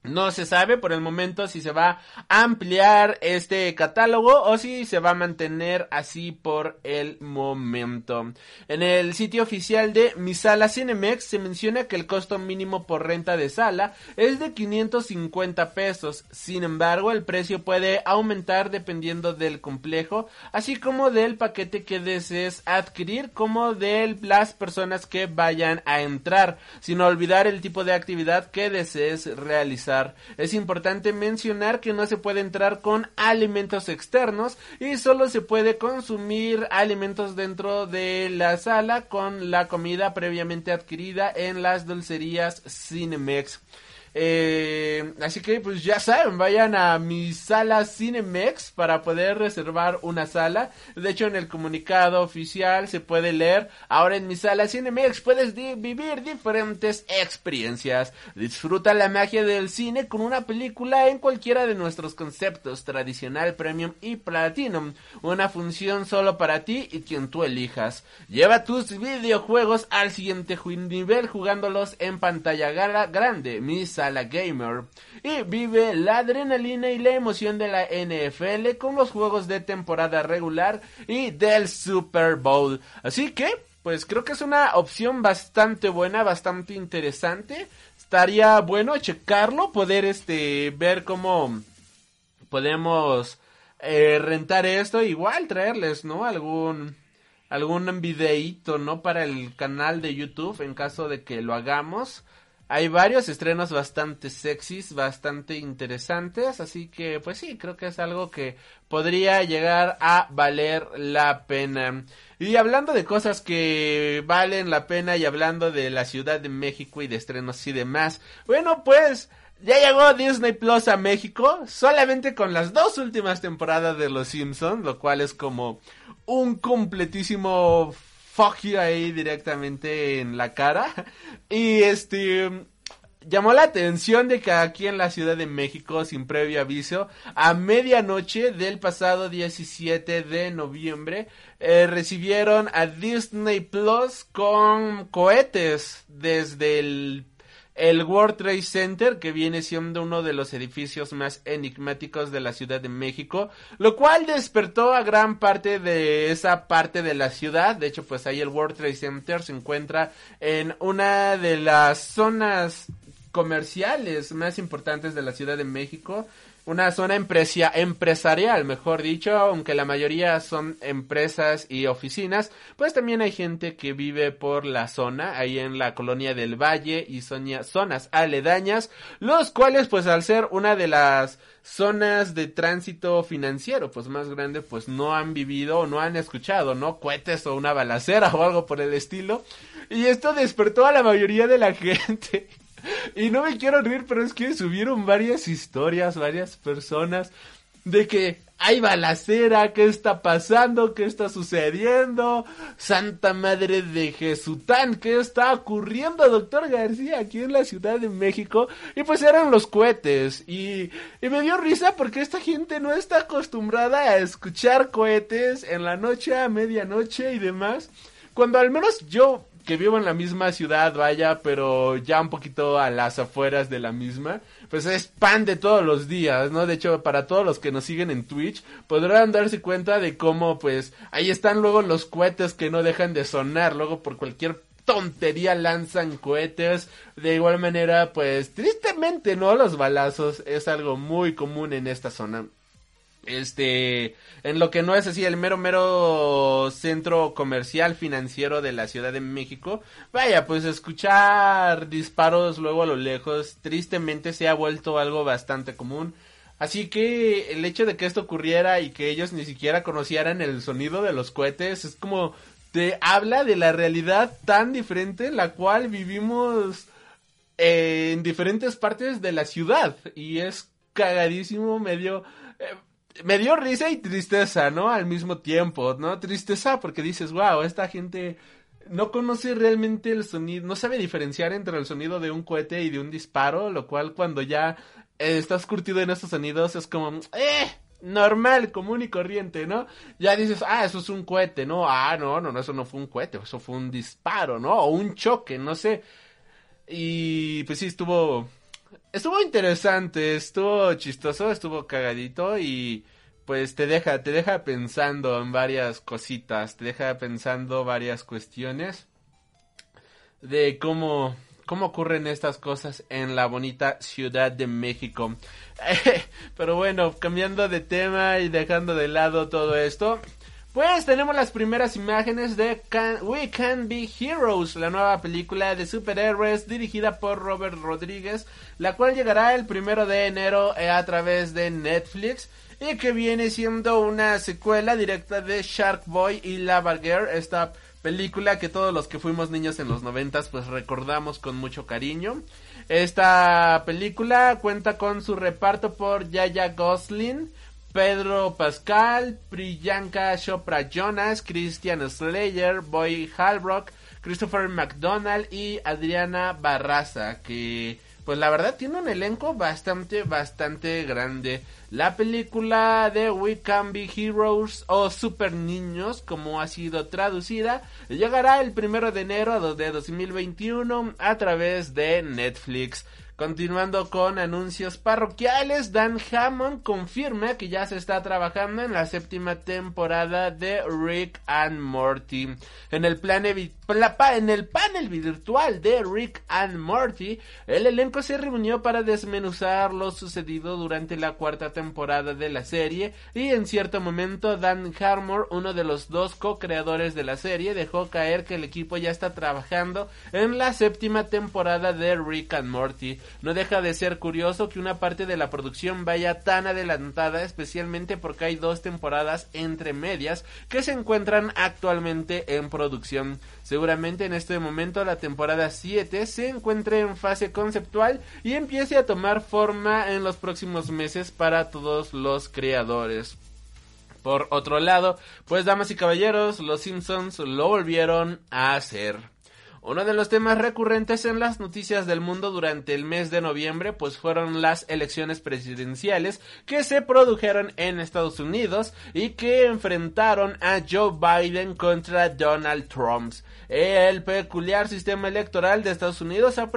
No se sabe por el momento si se va a ampliar este catálogo o si se va a mantener así por el momento. En el sitio oficial de Mi Sala Cinemex se menciona que el costo mínimo por renta de sala es de 550 pesos. Sin embargo, el precio puede aumentar dependiendo del complejo, así como del paquete que desees adquirir, como de las personas que vayan a entrar, sin olvidar el tipo de actividad que desees realizar es importante mencionar que no se puede entrar con alimentos externos y solo se puede consumir alimentos dentro de la sala con la comida previamente adquirida en las dulcerías Cinemex. Eh, así que pues ya saben, vayan a mi sala Cinemex para poder reservar una sala. De hecho en el comunicado oficial se puede leer, ahora en mi sala Cinemex puedes vivir diferentes experiencias. Disfruta la magia del cine con una película en cualquiera de nuestros conceptos, tradicional, premium y platinum. Una función solo para ti y quien tú elijas. Lleva tus videojuegos al siguiente nivel jugándolos en pantalla grande. Mi la gamer y vive la adrenalina y la emoción de la NFL con los juegos de temporada regular y del Super Bowl. Así que, pues creo que es una opción bastante buena, bastante interesante. Estaría bueno checarlo, poder este ver cómo podemos eh, rentar esto, igual traerles, ¿no? Algún algún videíto, ¿no? Para el canal de YouTube en caso de que lo hagamos. Hay varios estrenos bastante sexys, bastante interesantes, así que pues sí, creo que es algo que podría llegar a valer la pena. Y hablando de cosas que valen la pena y hablando de la Ciudad de México y de estrenos y demás, bueno pues ya llegó Disney Plus a México, solamente con las dos últimas temporadas de Los Simpsons, lo cual es como un completísimo fuck you ahí directamente en la cara. Y este llamó la atención de que aquí en la Ciudad de México, sin previo aviso, a medianoche del pasado 17 de noviembre, eh, recibieron a Disney Plus con cohetes desde el el World Trade Center, que viene siendo uno de los edificios más enigmáticos de la Ciudad de México, lo cual despertó a gran parte de esa parte de la ciudad. De hecho, pues ahí el World Trade Center se encuentra en una de las zonas comerciales más importantes de la Ciudad de México una zona empresarial, mejor dicho, aunque la mayoría son empresas y oficinas, pues también hay gente que vive por la zona, ahí en la colonia del Valle y zonas aledañas, los cuales pues al ser una de las zonas de tránsito financiero pues más grande pues no han vivido o no han escuchado, ¿no? Cohetes o una balacera o algo por el estilo. Y esto despertó a la mayoría de la gente y no me quiero reír, pero es que subieron varias historias, varias personas de que hay balacera, ¿qué está pasando? ¿Qué está sucediendo? Santa Madre de Jesután, ¿qué está ocurriendo, doctor García, aquí en la Ciudad de México? Y pues eran los cohetes. Y, y me dio risa porque esta gente no está acostumbrada a escuchar cohetes en la noche, a medianoche y demás. Cuando al menos yo que vivo en la misma ciudad, vaya, pero ya un poquito a las afueras de la misma, pues es pan de todos los días, ¿no? De hecho, para todos los que nos siguen en Twitch, podrán darse cuenta de cómo, pues, ahí están luego los cohetes que no dejan de sonar, luego por cualquier tontería lanzan cohetes. De igual manera, pues, tristemente, ¿no? Los balazos es algo muy común en esta zona este, en lo que no es así el mero mero centro comercial financiero de la Ciudad de México, vaya, pues escuchar disparos luego a lo lejos tristemente se ha vuelto algo bastante común. Así que el hecho de que esto ocurriera y que ellos ni siquiera conocieran el sonido de los cohetes es como te habla de la realidad tan diferente en la cual vivimos en diferentes partes de la ciudad y es cagadísimo medio eh, me dio risa y tristeza, ¿no? Al mismo tiempo, ¿no? Tristeza porque dices, wow, esta gente no conoce realmente el sonido, no sabe diferenciar entre el sonido de un cohete y de un disparo, lo cual cuando ya estás curtido en estos sonidos es como, eh, normal, común y corriente, ¿no? Ya dices, ah, eso es un cohete, ¿no? Ah, no, no, no, eso no fue un cohete, eso fue un disparo, ¿no? O un choque, no sé. Y pues sí, estuvo... Estuvo interesante, estuvo chistoso, estuvo cagadito y pues te deja, te deja pensando en varias cositas, te deja pensando varias cuestiones de cómo, cómo ocurren estas cosas en la bonita Ciudad de México. Pero bueno, cambiando de tema y dejando de lado todo esto, pues tenemos las primeras imágenes de We Can Be Heroes, la nueva película de superhéroes dirigida por Robert Rodríguez, la cual llegará el primero de enero eh, a través de Netflix y que viene siendo una secuela directa de Shark Boy y Lava Girl, esta película que todos los que fuimos niños en los noventas pues recordamos con mucho cariño. Esta película cuenta con su reparto por Yaya Gosling, Pedro Pascal, Priyanka Chopra Jonas, Christian Slayer, Boy Halbrook, Christopher McDonald y Adriana Barraza, que pues la verdad tiene un elenco bastante, bastante grande. La película de We Can Be Heroes o Super Niños, como ha sido traducida, llegará el primero de enero de 2021 a través de Netflix. Continuando con anuncios parroquiales, Dan Hammond confirma que ya se está trabajando en la séptima temporada de Rick and Morty. En el, plan en el panel virtual de Rick and Morty, el elenco se reunió para desmenuzar lo sucedido durante la cuarta temporada de la serie y en cierto momento Dan Harmon, uno de los dos co-creadores de la serie, dejó caer que el equipo ya está trabajando en la séptima temporada de Rick and Morty. No deja de ser curioso que una parte de la producción vaya tan adelantada, especialmente porque hay dos temporadas entre medias que se encuentran actualmente en producción. Seguramente en este momento la temporada 7 se encuentre en fase conceptual y empiece a tomar forma en los próximos meses para todos los creadores. Por otro lado, pues damas y caballeros, los Simpsons lo volvieron a hacer. Uno de los temas recurrentes en las noticias del mundo durante el mes de noviembre pues fueron las elecciones presidenciales que se produjeron en Estados Unidos y que enfrentaron a Joe Biden contra Donald Trump. El peculiar sistema electoral de Estados Unidos ha,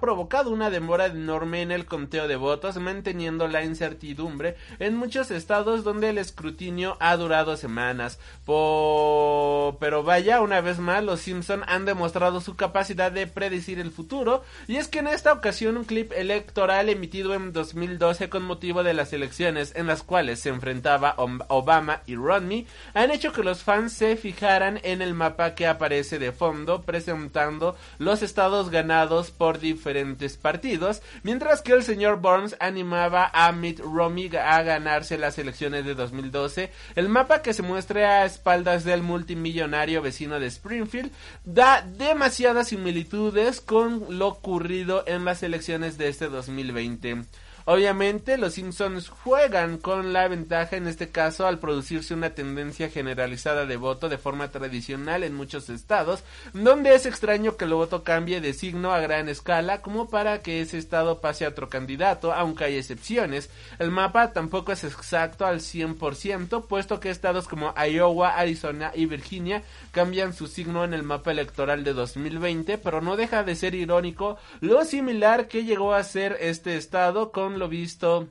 provocado una demora enorme en el conteo de votos, manteniendo la incertidumbre en muchos estados donde el escrutinio ha durado semanas. Pero vaya, una vez más, los Simpson han demostrado su capacidad de predecir el futuro, y es que en esta ocasión un clip electoral emitido en 2012 con motivo de las elecciones en las cuales se enfrentaba Obama y Romney han hecho que los fans se fijaran en el mapa que aparece de fondo presentando los estados ganados por diferentes partidos, mientras que el señor Burns animaba a Mitt Romney a ganarse las elecciones de 2012. El mapa que se muestra a espaldas del multimillonario vecino de Springfield da demasiadas similitudes con lo ocurrido en las elecciones de este 2020. Obviamente los Simpsons juegan con la ventaja en este caso al producirse una tendencia generalizada de voto de forma tradicional en muchos estados, donde es extraño que el voto cambie de signo a gran escala como para que ese estado pase a otro candidato, aunque hay excepciones. El mapa tampoco es exacto al 100%, puesto que estados como Iowa, Arizona y Virginia cambian su signo en el mapa electoral de 2020, pero no deja de ser irónico lo similar que llegó a ser este estado con lo visto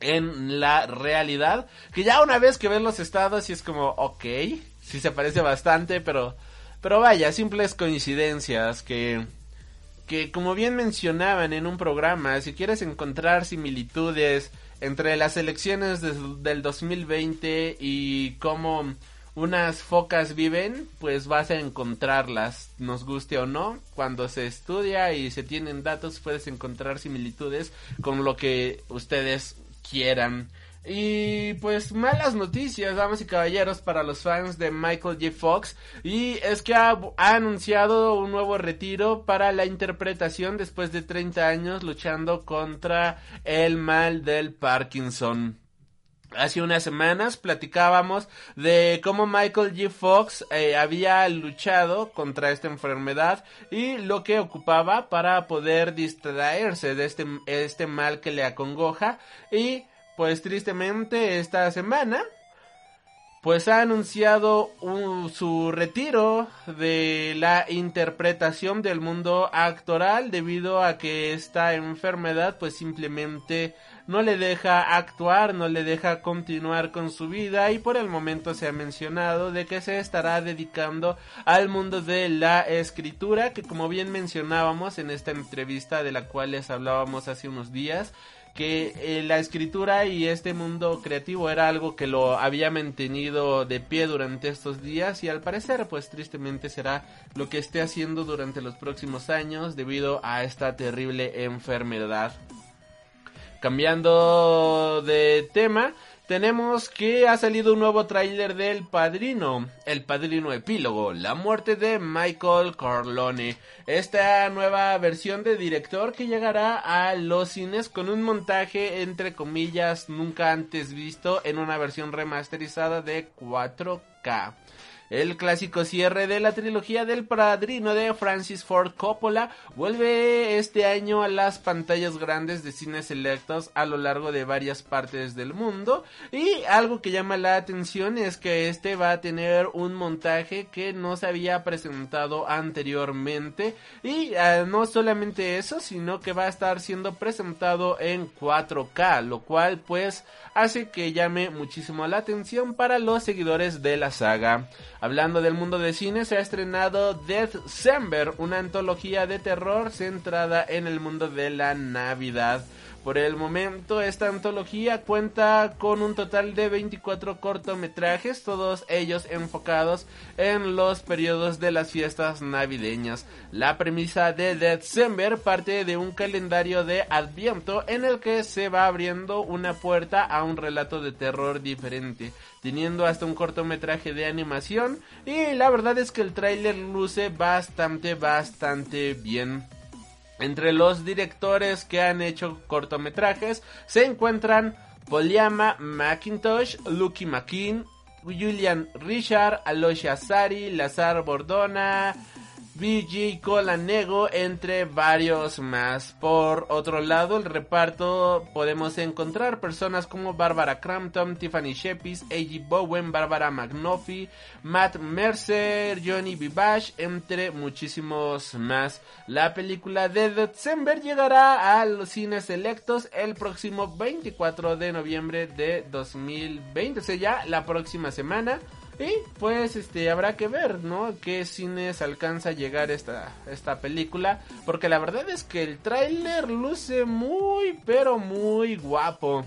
en la realidad. Que ya una vez que ven los estados y es como, ok, sí se parece bastante, pero, pero vaya, simples coincidencias que, que como bien mencionaban en un programa, si quieres encontrar similitudes entre las elecciones del 2020 y cómo unas focas viven, pues vas a encontrarlas, nos guste o no. Cuando se estudia y se tienen datos, puedes encontrar similitudes con lo que ustedes quieran. Y pues malas noticias, damas y caballeros, para los fans de Michael J. Fox. Y es que ha, ha, anunciado un nuevo retiro para la interpretación después de 30 años luchando contra el mal del Parkinson. Hace unas semanas platicábamos de cómo Michael G. Fox eh, había luchado contra esta enfermedad y lo que ocupaba para poder distraerse de este, este mal que le acongoja y pues tristemente esta semana pues ha anunciado su retiro de la interpretación del mundo actoral debido a que esta enfermedad pues simplemente no le deja actuar, no le deja continuar con su vida y por el momento se ha mencionado de que se estará dedicando al mundo de la escritura que como bien mencionábamos en esta entrevista de la cual les hablábamos hace unos días que eh, la escritura y este mundo creativo era algo que lo había mantenido de pie durante estos días y al parecer pues tristemente será lo que esté haciendo durante los próximos años debido a esta terrible enfermedad. Cambiando de tema, tenemos que ha salido un nuevo tráiler del Padrino, El Padrino Epílogo, la muerte de Michael Corleone. Esta nueva versión de director que llegará a los cines con un montaje entre comillas nunca antes visto en una versión remasterizada de 4K. El clásico cierre de la trilogía del Padrino de Francis Ford Coppola vuelve este año a las pantallas grandes de cines selectos a lo largo de varias partes del mundo y algo que llama la atención es que este va a tener un montaje que no se había presentado anteriormente y ah, no solamente eso sino que va a estar siendo presentado en 4K lo cual pues hace que llame muchísimo la atención para los seguidores de la saga. Hablando del mundo de cine, se ha estrenado Death December, una antología de terror centrada en el mundo de la Navidad. Por el momento, esta antología cuenta con un total de 24 cortometrajes, todos ellos enfocados en los periodos de las fiestas navideñas. La premisa de December parte de un calendario de Adviento en el que se va abriendo una puerta a un relato de terror diferente, teniendo hasta un cortometraje de animación y la verdad es que el tráiler luce bastante, bastante bien. Entre los directores que han hecho cortometrajes se encuentran Poliama McIntosh, Lucky McKean, Julian Richard, Aloysia Sari, Lazar Bordona, BG Colanego, entre varios más. Por otro lado, el reparto podemos encontrar personas como Barbara Crampton, Tiffany Shepis, A.G. Bowen, Barbara McNuffie, Matt Mercer, Johnny Vivash, entre muchísimos más. La película de December llegará a los cines selectos el próximo 24 de noviembre de 2020, o sea, ya la próxima semana. Y pues este habrá que ver, ¿no? Qué cines alcanza a llegar esta, esta película. Porque la verdad es que el tráiler luce muy, pero muy guapo.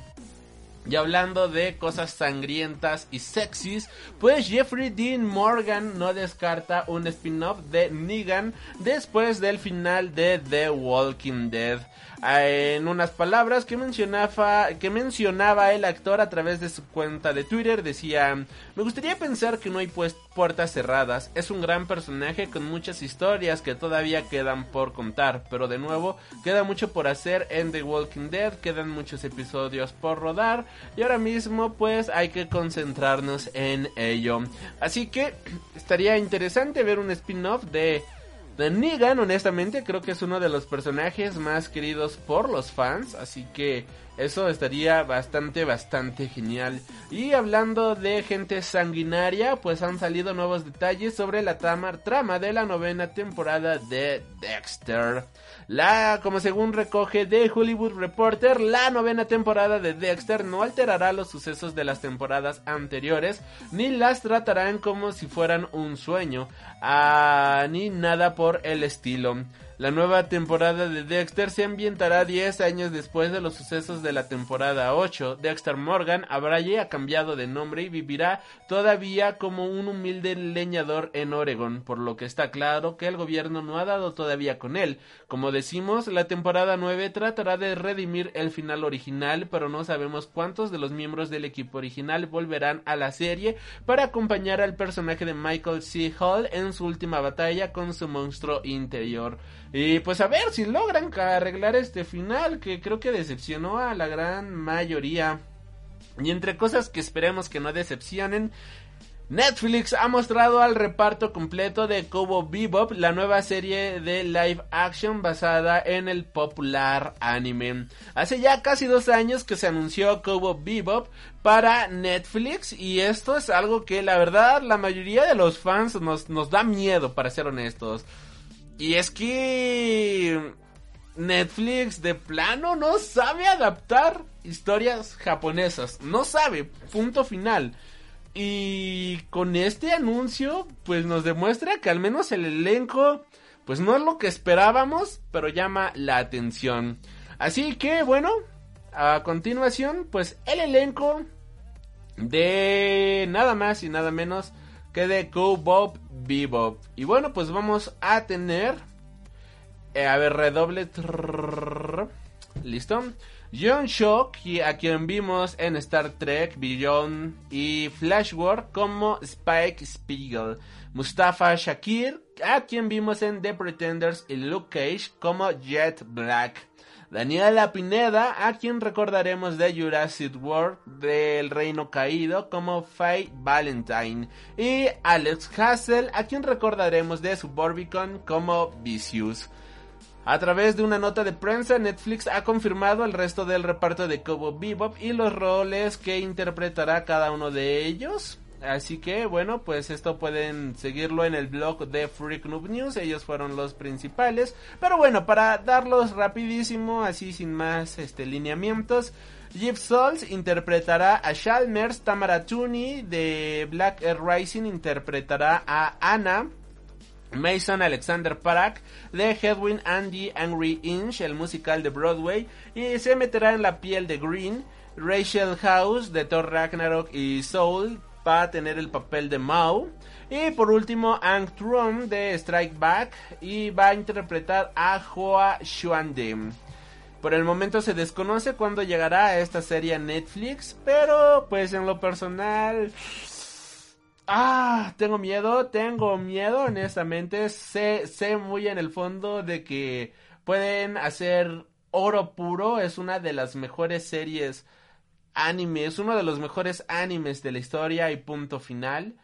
Y hablando de cosas sangrientas y sexys, pues Jeffrey Dean Morgan no descarta un spin-off de Negan después del final de The Walking Dead. En unas palabras que mencionaba, que mencionaba el actor a través de su cuenta de Twitter, decía, me gustaría pensar que no hay pues puertas cerradas, es un gran personaje con muchas historias que todavía quedan por contar, pero de nuevo queda mucho por hacer en The Walking Dead, quedan muchos episodios por rodar y ahora mismo pues hay que concentrarnos en ello. Así que estaría interesante ver un spin-off de Negan, honestamente, creo que es uno de los personajes más queridos por los fans, así que eso estaría bastante, bastante genial. Y hablando de gente sanguinaria, pues han salido nuevos detalles sobre la trama, trama de la novena temporada de Dexter. La, como según recoge The Hollywood Reporter, la novena temporada de Dexter no alterará los sucesos de las temporadas anteriores, ni las tratarán como si fueran un sueño, ah, ni nada por el estilo. La nueva temporada de Dexter se ambientará 10 años después de los sucesos de la temporada 8. Dexter Morgan habrá ya cambiado de nombre y vivirá todavía como un humilde leñador en Oregon, por lo que está claro que el gobierno no ha dado todavía con él. Como decimos, la temporada 9 tratará de redimir el final original, pero no sabemos cuántos de los miembros del equipo original volverán a la serie para acompañar al personaje de Michael C. Hall en su última batalla con su monstruo interior. Y pues a ver si logran arreglar este final que creo que decepcionó a la gran mayoría. Y entre cosas que esperemos que no decepcionen, Netflix ha mostrado al reparto completo de Kobo Bebop, la nueva serie de live action basada en el popular anime. Hace ya casi dos años que se anunció Kobo Bebop para Netflix y esto es algo que la verdad la mayoría de los fans nos, nos da miedo para ser honestos. Y es que Netflix de plano no sabe adaptar historias japonesas, no sabe, punto final. Y con este anuncio, pues nos demuestra que al menos el elenco, pues no es lo que esperábamos, pero llama la atención. Así que bueno, a continuación, pues el elenco de nada más y nada menos que de Go Bob Bebop. Y bueno, pues vamos a tener, eh, a ver, redoble. Listo. John Shock, a quien vimos en Star Trek, Beyond y Flashword como Spike Spiegel. Mustafa Shakir, a quien vimos en The Pretenders y Luke Cage como Jet Black. Daniela Pineda, a quien recordaremos de Jurassic World del Reino Caído como Faye Valentine. Y Alex Hassel, a quien recordaremos de Suburbicon como Vicious. A través de una nota de prensa, Netflix ha confirmado el resto del reparto de Cobo Bebop y los roles que interpretará cada uno de ellos. Así que bueno, pues esto pueden seguirlo en el blog de Freak Noob News, ellos fueron los principales. Pero bueno, para darlos rapidísimo, así sin más este lineamientos, Jeff Souls interpretará a Chalmers, Tamara Tooney de Black Rising interpretará a Anna, Mason Alexander Parak de Hedwin Andy Angry Inch, el musical de Broadway, y se meterá en la piel de Green. Rachel House de Thor Ragnarok y Soul va a tener el papel de Mao. Y por último, Ang Trum de Strike Back y va a interpretar a Hoa Xuande. Por el momento se desconoce cuándo llegará a esta serie a Netflix, pero pues en lo personal Ah, tengo miedo, tengo miedo, honestamente. Sé, sé muy en el fondo de que pueden hacer oro puro. Es una de las mejores series anime, es uno de los mejores animes de la historia y punto final.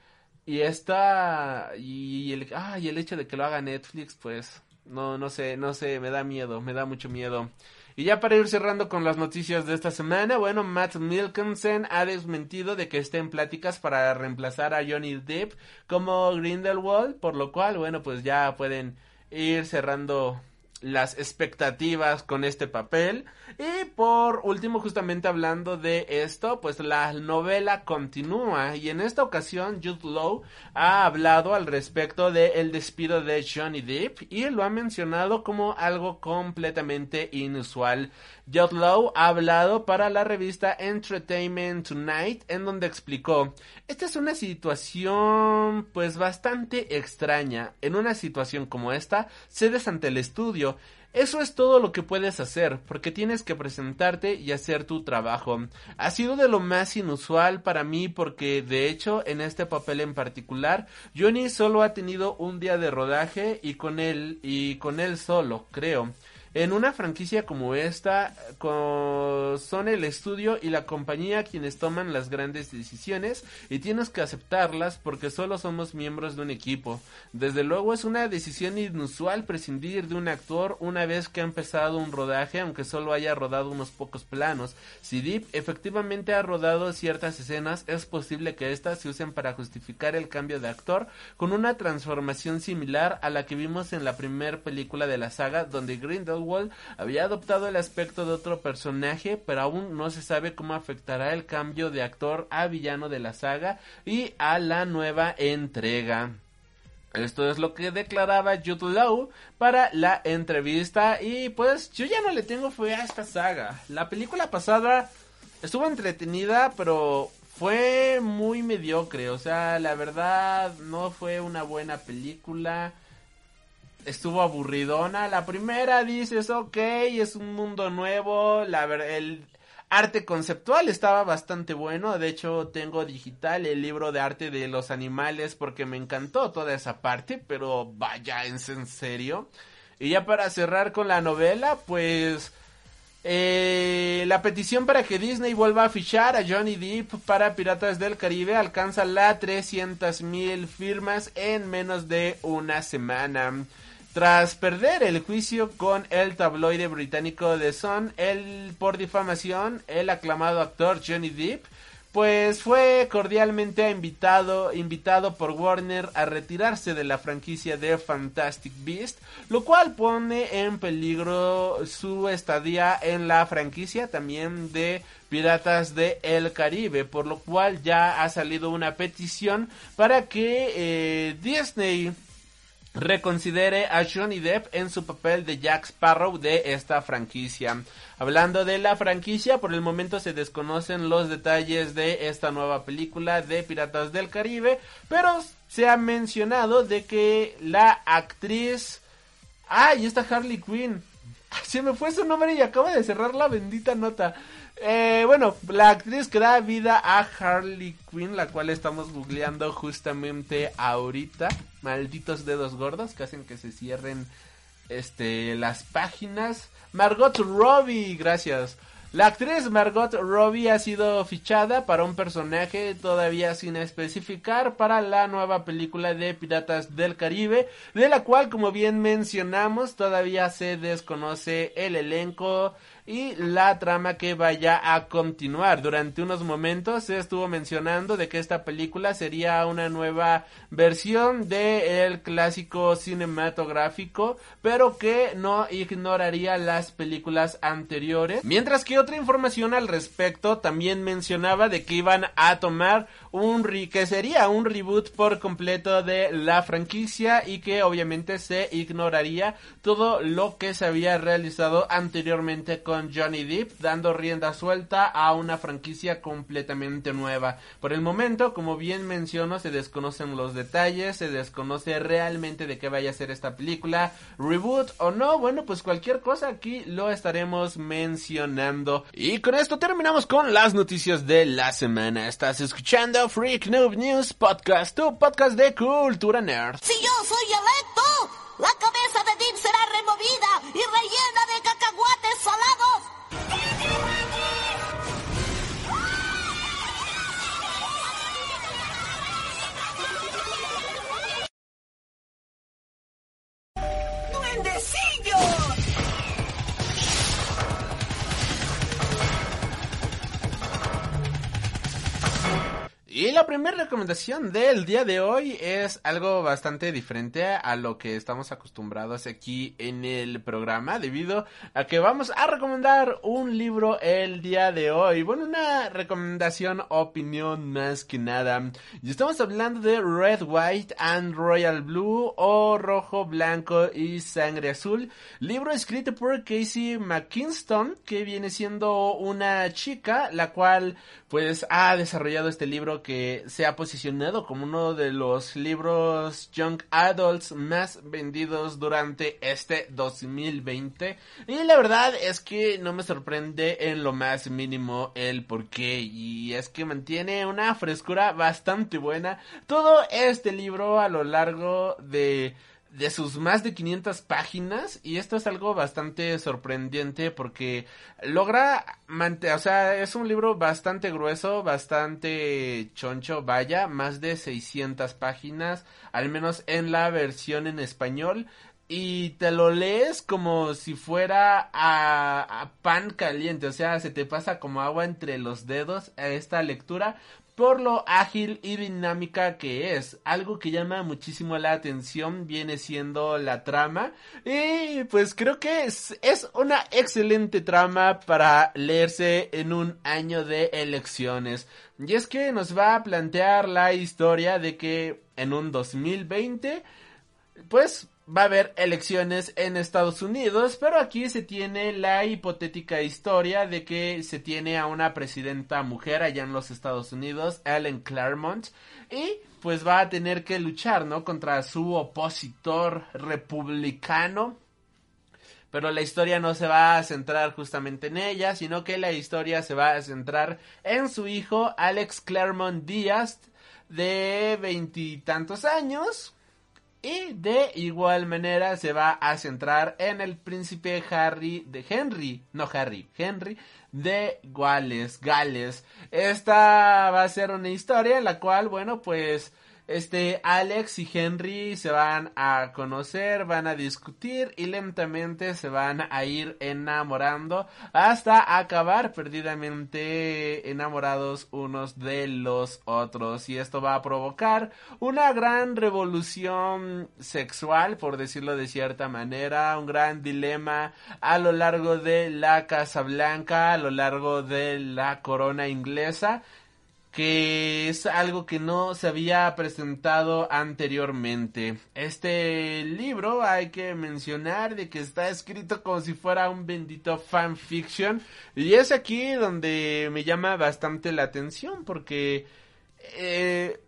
Y esta, y el, ah, y el hecho de que lo haga Netflix, pues, no, no sé, no sé, me da miedo, me da mucho miedo. Y ya para ir cerrando con las noticias de esta semana, bueno, Matt Milkensen ha desmentido de que esté en pláticas para reemplazar a Johnny Depp como Grindelwald, por lo cual, bueno, pues ya pueden ir cerrando las expectativas con este papel. Y por último, justamente hablando de esto, pues la novela continúa y en esta ocasión Jude Law ha hablado al respecto del el despido de Johnny Depp y lo ha mencionado como algo completamente inusual. Jude Law ha hablado para la revista Entertainment Tonight en donde explicó, esta es una situación pues bastante extraña. En una situación como esta, cedes ante el estudio eso es todo lo que puedes hacer, porque tienes que presentarte y hacer tu trabajo. Ha sido de lo más inusual para mí porque de hecho en este papel en particular Johnny solo ha tenido un día de rodaje y con él y con él solo, creo. En una franquicia como esta, son el estudio y la compañía quienes toman las grandes decisiones y tienes que aceptarlas porque solo somos miembros de un equipo. Desde luego es una decisión inusual prescindir de un actor una vez que ha empezado un rodaje, aunque solo haya rodado unos pocos planos. Si Deep efectivamente ha rodado ciertas escenas, es posible que éstas se usen para justificar el cambio de actor con una transformación similar a la que vimos en la primera película de la saga, donde Grindel había adoptado el aspecto de otro personaje, pero aún no se sabe cómo afectará el cambio de actor a villano de la saga y a la nueva entrega. Esto es lo que declaraba Jude Law para la entrevista y pues yo ya no le tengo fe a esta saga. La película pasada estuvo entretenida, pero fue muy mediocre, o sea, la verdad no fue una buena película estuvo aburridona. La primera dices, ok, es un mundo nuevo. La el arte conceptual estaba bastante bueno. De hecho, tengo digital el libro de arte de los animales porque me encantó toda esa parte. Pero vaya, en serio. Y ya para cerrar con la novela, pues Eh, la petición para que Disney vuelva a fichar a Johnny Depp para Piratas del Caribe alcanza la 300 mil firmas en menos de una semana. Tras perder el juicio con el tabloide británico The Sun, el por difamación, el aclamado actor Johnny Depp pues fue cordialmente invitado, invitado por Warner a retirarse de la franquicia de Fantastic Beast, lo cual pone en peligro su estadía en la franquicia también de Piratas de el Caribe, por lo cual ya ha salido una petición para que eh, Disney reconsidere a Johnny Depp en su papel de Jack Sparrow de esta franquicia. Hablando de la franquicia, por el momento se desconocen los detalles de esta nueva película de Piratas del Caribe, pero se ha mencionado de que la actriz... ¡Ay! está Harley Quinn. Se me fue su nombre y acaba de cerrar la bendita nota. Eh, bueno, la actriz que da vida a Harley Quinn, la cual estamos googleando justamente ahorita. Malditos dedos gordos que hacen que se cierren este las páginas. Margot Robbie, gracias. La actriz Margot Robbie ha sido fichada para un personaje todavía sin especificar para la nueva película de Piratas del Caribe, de la cual como bien mencionamos todavía se desconoce el elenco, y la trama que vaya a continuar. Durante unos momentos se estuvo mencionando de que esta película sería una nueva versión de el clásico cinematográfico, pero que no ignoraría las películas anteriores. Mientras que otra información al respecto también mencionaba de que iban a tomar un que sería un reboot por completo de la franquicia y que obviamente se ignoraría todo lo que se había realizado anteriormente con Johnny Depp, dando rienda suelta a una franquicia completamente nueva. Por el momento, como bien menciono, se desconocen los detalles, se desconoce realmente de qué vaya a ser esta película, reboot o no, bueno, pues cualquier cosa aquí lo estaremos mencionando. Y con esto terminamos con las noticias de la semana. Estás escuchando Freak Noob News Podcast, tu podcast de cultura nerd. Si yo soy electo, la cabeza de Deep será removida y rellena de cacahuates salados. La primera recomendación del día de hoy es algo bastante diferente a lo que estamos acostumbrados aquí en el programa, debido a que vamos a recomendar un libro el día de hoy. Bueno, una recomendación, opinión más que nada. Y estamos hablando de Red, White and Royal Blue o Rojo, Blanco y Sangre Azul. Libro escrito por Casey McKinston, que viene siendo una chica, la cual pues ha desarrollado este libro que se ha posicionado como uno de los libros young adults más vendidos durante este 2020 y la verdad es que no me sorprende en lo más mínimo el porqué y es que mantiene una frescura bastante buena. Todo este libro a lo largo de de sus más de 500 páginas y esto es algo bastante sorprendente porque logra mantener, o sea, es un libro bastante grueso, bastante choncho, vaya, más de 600 páginas, al menos en la versión en español y te lo lees como si fuera a, a, pan caliente, o sea, se te pasa como agua entre los dedos a esta lectura por lo ágil y dinámica que es. Algo que llama muchísimo la atención viene siendo la trama y pues creo que es, es una excelente trama para leerse en un año de elecciones. Y es que nos va a plantear la historia de que en un 2020 pues va a haber elecciones en Estados Unidos, pero aquí se tiene la hipotética historia de que se tiene a una presidenta mujer allá en los Estados Unidos, Ellen Claremont, y pues va a tener que luchar, ¿no? Contra su opositor republicano. Pero la historia no se va a centrar justamente en ella, sino que la historia se va a centrar en su hijo, Alex Claremont Díaz, de veintitantos años, Y de igual manera se va a centrar en el príncipe Harry de Henry, no Harry, Henry de Gales, Gales. Esta va a ser una historia en la cual, bueno, pues este Alex y Henry se van a conocer, van a discutir y lentamente se van a ir enamorando hasta acabar perdidamente enamorados unos de los otros. Y esto va a provocar una gran revolución sexual por decirlo de cierta manera, un gran dilema a lo largo de la Casa Blanca, a lo largo de la corona inglesa que es algo que no se había presentado anteriormente. Este libro hay que mencionar de que está escrito como si fuera un bendito fanfiction y es aquí donde me llama bastante la atención porque eh,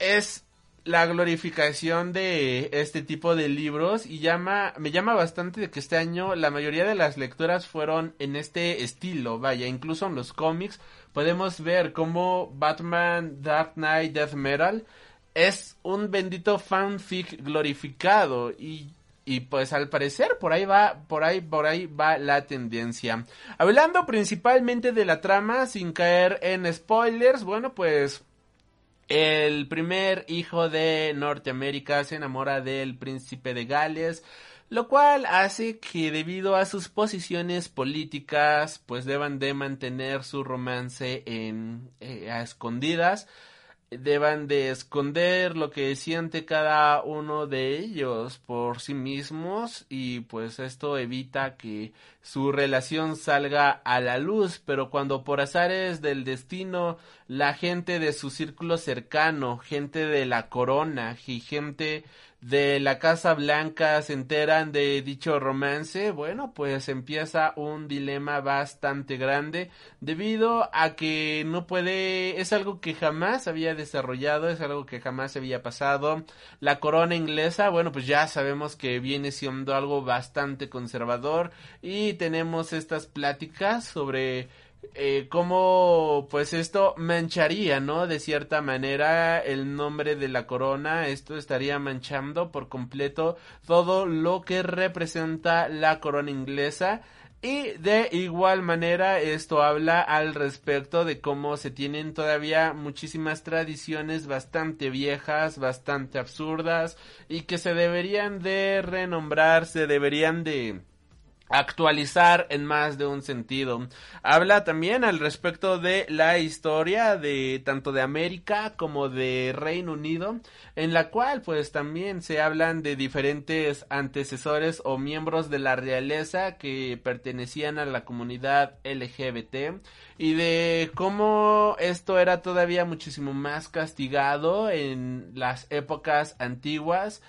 es la glorificación de este tipo de libros y llama me llama bastante de que este año la mayoría de las lecturas fueron en este estilo, vaya, incluso en los cómics podemos ver cómo Batman Dark Knight Death Metal es un bendito fanfic glorificado y y pues al parecer por ahí va, por ahí, por ahí va la tendencia. Hablando principalmente de la trama, sin caer en spoilers, bueno pues el primer hijo de Norteamérica se enamora del príncipe de Gales lo cual hace que debido a sus posiciones políticas pues deban de mantener su romance en eh, a escondidas. Deban de esconder lo que siente cada uno de ellos por sí mismos y pues esto evita que su relación salga a la luz, pero cuando por azares del destino la gente de su círculo cercano, gente de la corona y gente de la Casa Blanca se enteran de dicho romance, bueno, pues empieza un dilema bastante grande debido a que no puede, es algo que jamás había desarrollado, es algo que jamás había pasado. La corona inglesa, bueno, pues ya sabemos que viene siendo algo bastante conservador y tenemos estas pláticas sobre eh, cómo pues esto mancharía, ¿no? De cierta manera el nombre de la corona, esto estaría manchando por completo todo lo que representa la corona inglesa. Y de igual manera esto habla al respecto de cómo se tienen todavía muchísimas tradiciones bastante viejas, bastante absurdas y que se deberían de renombrar, se deberían de actualizar en más de un sentido. Habla también al respecto de la historia de tanto de América como de Reino Unido, en la cual pues también se hablan de diferentes antecesores o miembros de la realeza que pertenecían a la comunidad LGBT y de cómo esto era todavía muchísimo más castigado en las épocas antiguas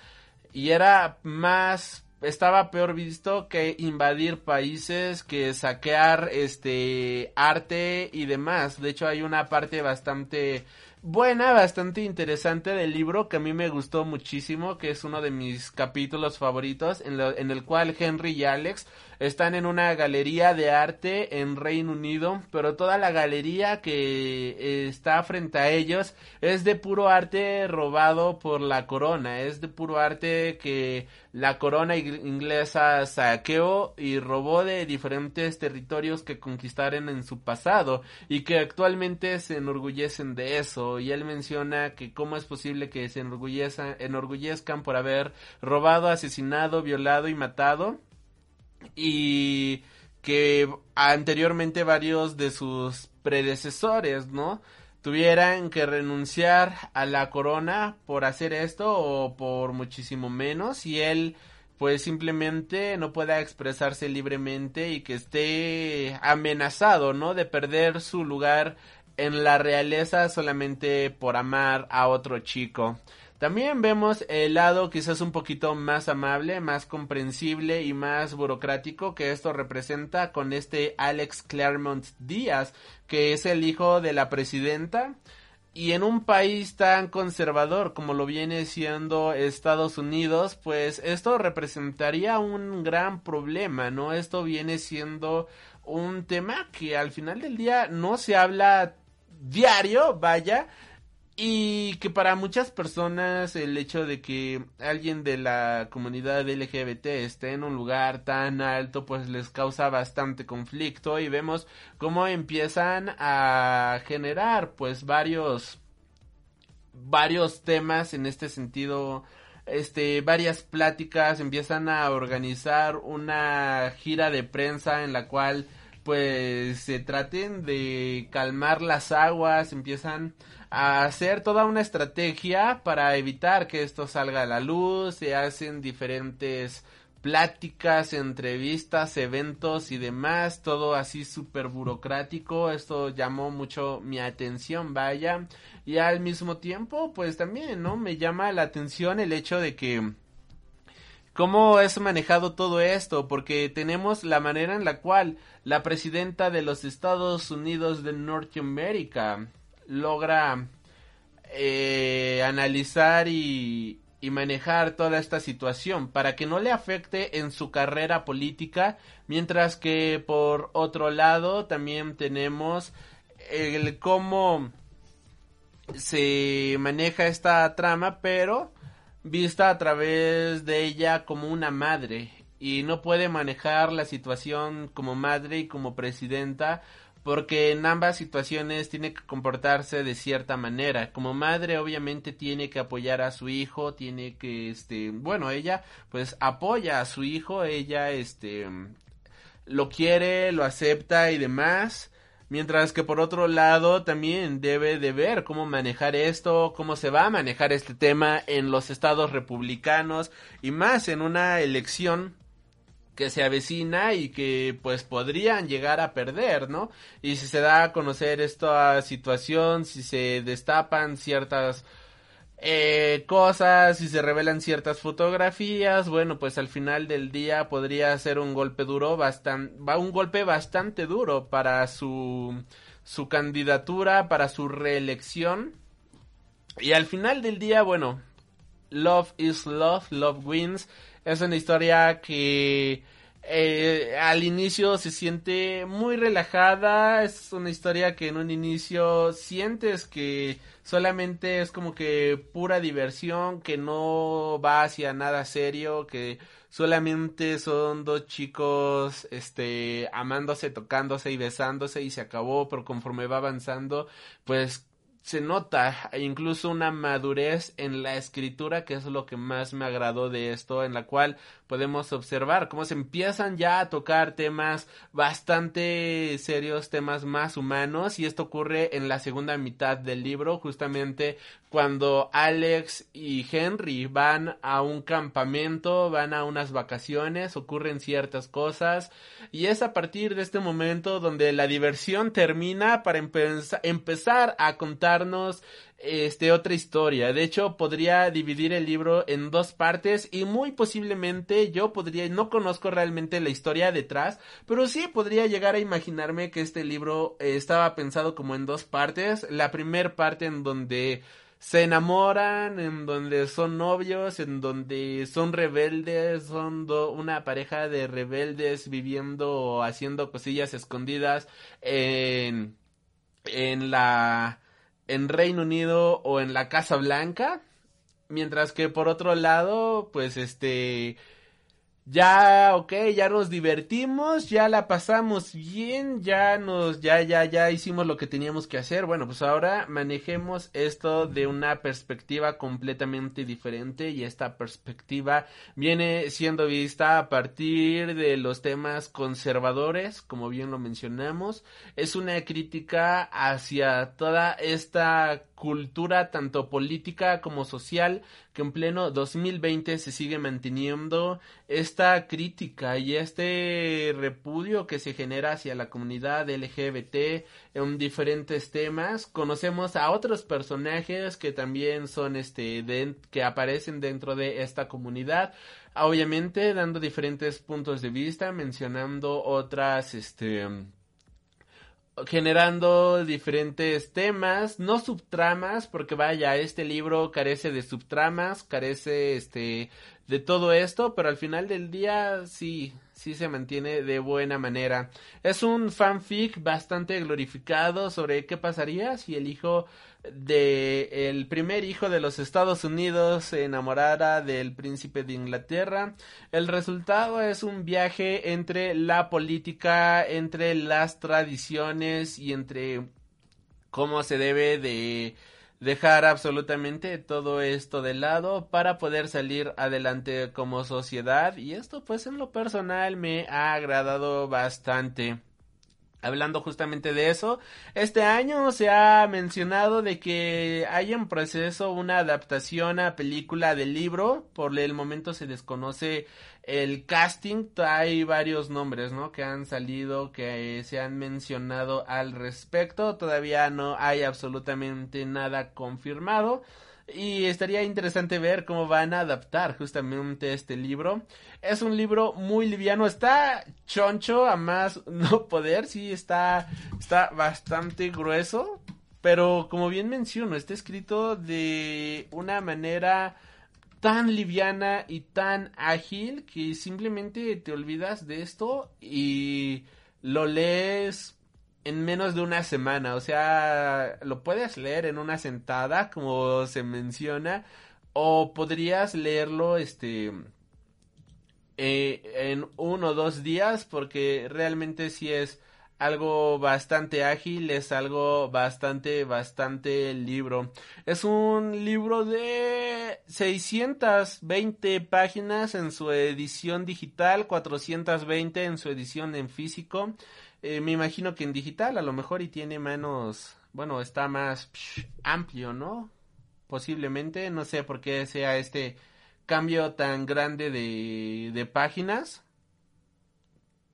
y era más estaba peor visto que invadir países, que saquear este arte y demás. De hecho hay una parte bastante buena, bastante interesante del libro que a mí me gustó muchísimo, que es uno de mis capítulos favoritos, en, en el cual Henry y Alex están en una galería de arte en Reino Unido, pero toda la galería que eh, está frente a ellos es de puro arte robado por la corona, es de puro arte que la corona inglesa saqueó y robó de diferentes territorios que conquistaron en su pasado y que actualmente se enorgullecen de eso. Y él menciona que cómo es posible que se enorgullezcan por haber robado, asesinado, violado y matado y que anteriormente varios de sus predecesores, ¿no? Tuvieran que renunciar a la corona por hacer esto o por muchísimo menos y él pues simplemente no pueda expresarse libremente y que esté amenazado, ¿no? De perder su lugar en la realeza solamente por amar a otro chico. También vemos el lado quizás un poquito más amable, más comprensible y más burocrático que esto representa con este Alex Claremont Díaz, que es el hijo de la presidenta. Y en un país tan conservador como lo viene siendo Estados Unidos, pues esto representaría un gran problema, ¿no? Esto viene siendo un tema que al final del día no se habla diario, vaya, y que para muchas personas el hecho de que alguien de la comunidad LGBT esté en un lugar tan alto pues les causa bastante conflicto y vemos cómo empiezan a generar pues varios varios temas en este sentido. Este varias pláticas empiezan a organizar una gira de prensa en la cual pues se traten de calmar las aguas empiezan a hacer toda una estrategia para evitar que esto salga a la luz, se hacen diferentes pláticas, entrevistas, eventos y demás, todo así súper burocrático, esto llamó mucho mi atención, vaya, y al mismo tiempo, pues también, ¿no? Me llama la atención el hecho de que cómo es manejado todo esto, porque tenemos la manera en la cual la presidenta de los Estados Unidos de Norteamérica, logra eh, analizar y, y manejar toda esta situación para que no le afecte en su carrera política, mientras que por otro lado también tenemos el cómo se maneja esta trama, pero vista a través de ella como una madre y no puede manejar la situación como madre y como presidenta porque en ambas situaciones tiene que comportarse de cierta manera. Como madre obviamente tiene que apoyar a su hijo, tiene que este, bueno, ella pues apoya a su hijo, ella este lo quiere, lo acepta y demás. Mientras que por otro lado también debe de ver cómo manejar esto, cómo se va a manejar este tema en los estados republicanos y más en una elección que se avecina y que pues podrían llegar a perder, ¿no? Y si se da a conocer esta situación, si se destapan ciertas eh, cosas, si se revelan ciertas fotografías, bueno, pues al final del día podría ser un golpe duro, bastante, un golpe bastante duro para su, su candidatura, para su reelección. Y al final del día, bueno, Love is Love, Love Wins es una historia que eh, al inicio se siente muy relajada. Es una historia que en un inicio sientes que solamente es como que pura diversión, que no va hacia nada serio, que solamente son dos chicos este amándose, tocándose y besándose y se acabó, pero conforme va avanzando, pues se nota incluso una madurez en la escritura que es lo que más me agradó de esto en la cual podemos observar cómo se empiezan ya a tocar temas bastante serios, temas más humanos y esto ocurre en la segunda mitad del libro, justamente cuando Alex y Henry van a un campamento, van a unas vacaciones, ocurren ciertas cosas y es a partir de este momento donde la diversión termina para empezar a contarnos este otra historia. De hecho, podría dividir el libro en dos partes y muy posiblemente yo podría no conozco realmente la historia detrás, pero sí podría llegar a imaginarme que este libro eh, estaba pensado como en dos partes. La primera parte en donde se enamoran, en donde son novios, en donde son rebeldes, son una pareja de rebeldes viviendo o haciendo cosillas escondidas en en la en Reino Unido o en la Casa Blanca. Mientras que por otro lado, pues este ya, ok, ya nos divertimos, ya la pasamos bien, ya nos, ya, ya, ya hicimos lo que teníamos que hacer. Bueno, pues ahora manejemos esto de una perspectiva completamente diferente y esta perspectiva viene siendo vista a partir de los temas conservadores, como bien lo mencionamos. Es una crítica hacia toda esta cultura tanto política como social que en pleno 2020 se sigue manteniendo esta crítica y este repudio que se genera hacia la comunidad LGBT en diferentes temas. Conocemos a otros personajes que también son este que aparecen dentro de esta comunidad obviamente dando diferentes puntos de vista mencionando otras este generando diferentes temas, no subtramas, porque vaya, este libro carece de subtramas, carece este de todo esto, pero al final del día sí sí se mantiene de buena manera. Es un fanfic bastante glorificado sobre qué pasaría si el hijo de el primer hijo de los Estados Unidos se enamorara del príncipe de Inglaterra. El resultado es un viaje entre la política, entre las tradiciones y entre cómo se debe de dejar absolutamente todo esto de lado para poder salir adelante como sociedad y esto pues en lo personal me ha agradado bastante. Hablando justamente de eso, este año se ha mencionado de que hay en proceso una adaptación a película del libro, por el momento se desconoce el casting, hay varios nombres, ¿no? Que han salido, que se han mencionado al respecto, todavía no hay absolutamente nada confirmado. Y estaría interesante ver cómo van a adaptar justamente este libro. Es un libro muy liviano, está choncho a más no poder, sí está, está bastante grueso. Pero como bien menciono, está escrito de una manera tan liviana y tan ágil que simplemente te olvidas de esto y lo lees en menos de una semana. O sea, lo puedes leer en una sentada, como se menciona, o podrías leerlo, este, eh, en uno o dos días, porque realmente sí es algo bastante ágil, es algo bastante, bastante libro. Es un libro de 620 páginas en su edición digital, 420 en su edición en físico. Eh, me imagino que en digital a lo mejor y tiene menos, bueno, está más amplio, ¿no? Posiblemente, no sé por qué sea este cambio tan grande de, de páginas.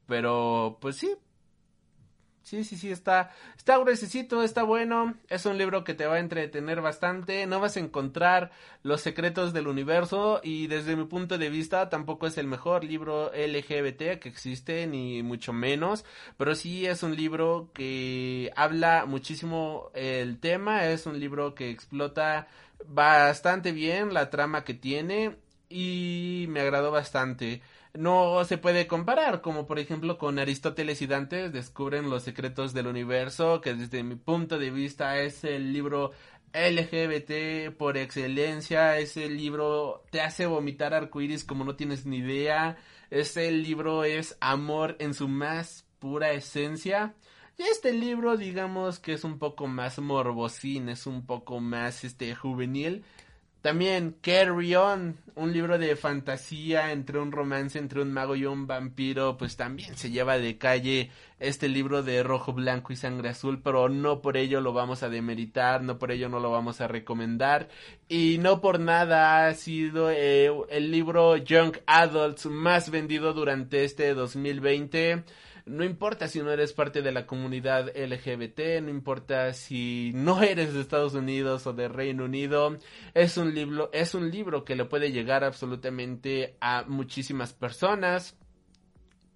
Pero, pues sí, Sí, sí, sí, está, está gruesecito, está bueno. Es un libro que te va a entretener bastante. No vas a encontrar los secretos del universo y desde mi punto de vista tampoco es el mejor libro LGBT que existe, ni mucho menos. Pero sí es un libro que habla muchísimo el tema. Es un libro que explota bastante bien la trama que tiene y me agradó bastante no se puede comparar, como por ejemplo con Aristóteles y Dante descubren los secretos del universo, que desde mi punto de vista es el libro LGBT por excelencia, ese libro te hace vomitar arcoíris como no tienes ni idea, ese libro es amor en su más pura esencia. Y este libro, digamos que es un poco más morbosín, es un poco más este juvenil, también Carry On, un libro de fantasía entre un romance entre un mago y un vampiro, pues también se lleva de calle este libro de rojo, blanco y sangre azul, pero no por ello lo vamos a demeritar, no por ello no lo vamos a recomendar. Y no por nada ha sido eh, el libro Young Adults más vendido durante este 2020 no importa si no eres parte de la comunidad LGBT, no importa si no eres de Estados Unidos o de Reino Unido, es un libro, es un libro que le puede llegar absolutamente a muchísimas personas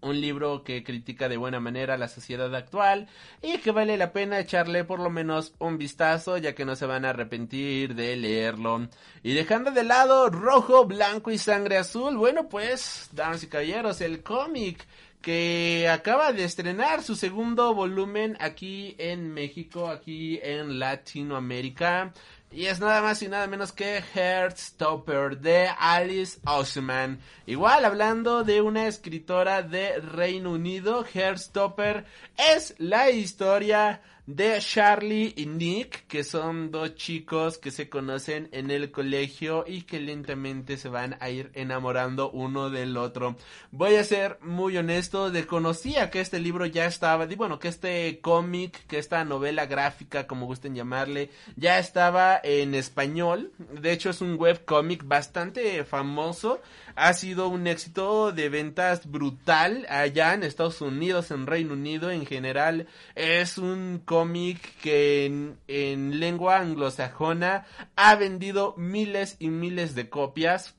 un libro que critica de buena manera la sociedad actual y que vale la pena echarle por lo menos un vistazo ya que no se van a arrepentir de leerlo. Y dejando de lado rojo, blanco y sangre azul, bueno pues, damas y caballeros, el cómic que acaba de estrenar su segundo volumen aquí en México, aquí en Latinoamérica. Y es nada más y nada menos que Heartstopper de Alice Oseman. Igual hablando de una escritora de Reino Unido, Heartstopper es la historia de Charlie y Nick, que son dos chicos que se conocen en el colegio y que lentamente se van a ir enamorando uno del otro. Voy a ser muy honesto, desconocía que este libro ya estaba, bueno, que este cómic, que esta novela gráfica, como gusten llamarle, ya estaba en español. De hecho, es un webcómic bastante famoso ha sido un éxito de ventas brutal allá en Estados Unidos, en Reino Unido en general. Es un cómic que en, en lengua anglosajona ha vendido miles y miles de copias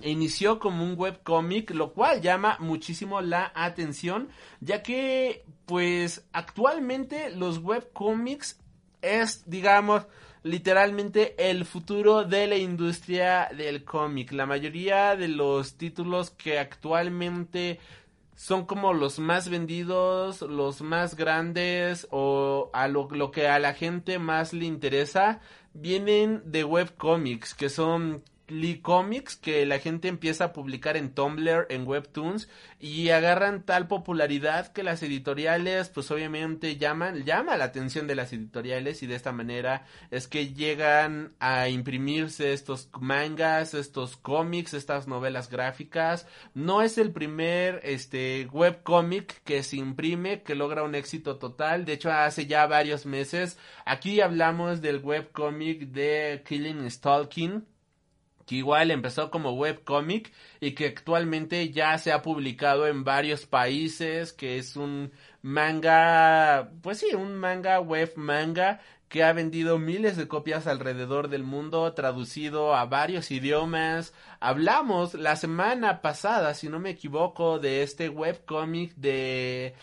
inició como un webcómic, lo cual llama muchísimo la atención, ya que pues actualmente los webcomics es digamos literalmente el futuro de la industria del cómic. La mayoría de los títulos que actualmente son como los más vendidos, los más grandes o a lo, que a la gente más le interesa vienen de webcomics, que son comics que la gente empieza a publicar en Tumblr, en Webtoons y agarran tal popularidad que las editoriales pues obviamente llaman llama la atención de las editoriales y de esta manera es que llegan a imprimirse estos mangas, estos cómics, estas novelas gráficas. No es el primer este webcomic que se imprime que logra un éxito total. De hecho, hace ya varios meses aquí hablamos del webcomic de Killing Stalking que igual empezó como webcomic y que actualmente ya se ha publicado en varios países, que es un manga, pues sí, un manga web manga que ha vendido miles de copias alrededor del mundo, traducido a varios idiomas. Hablamos la semana pasada, si no me equivoco, de este webcomic de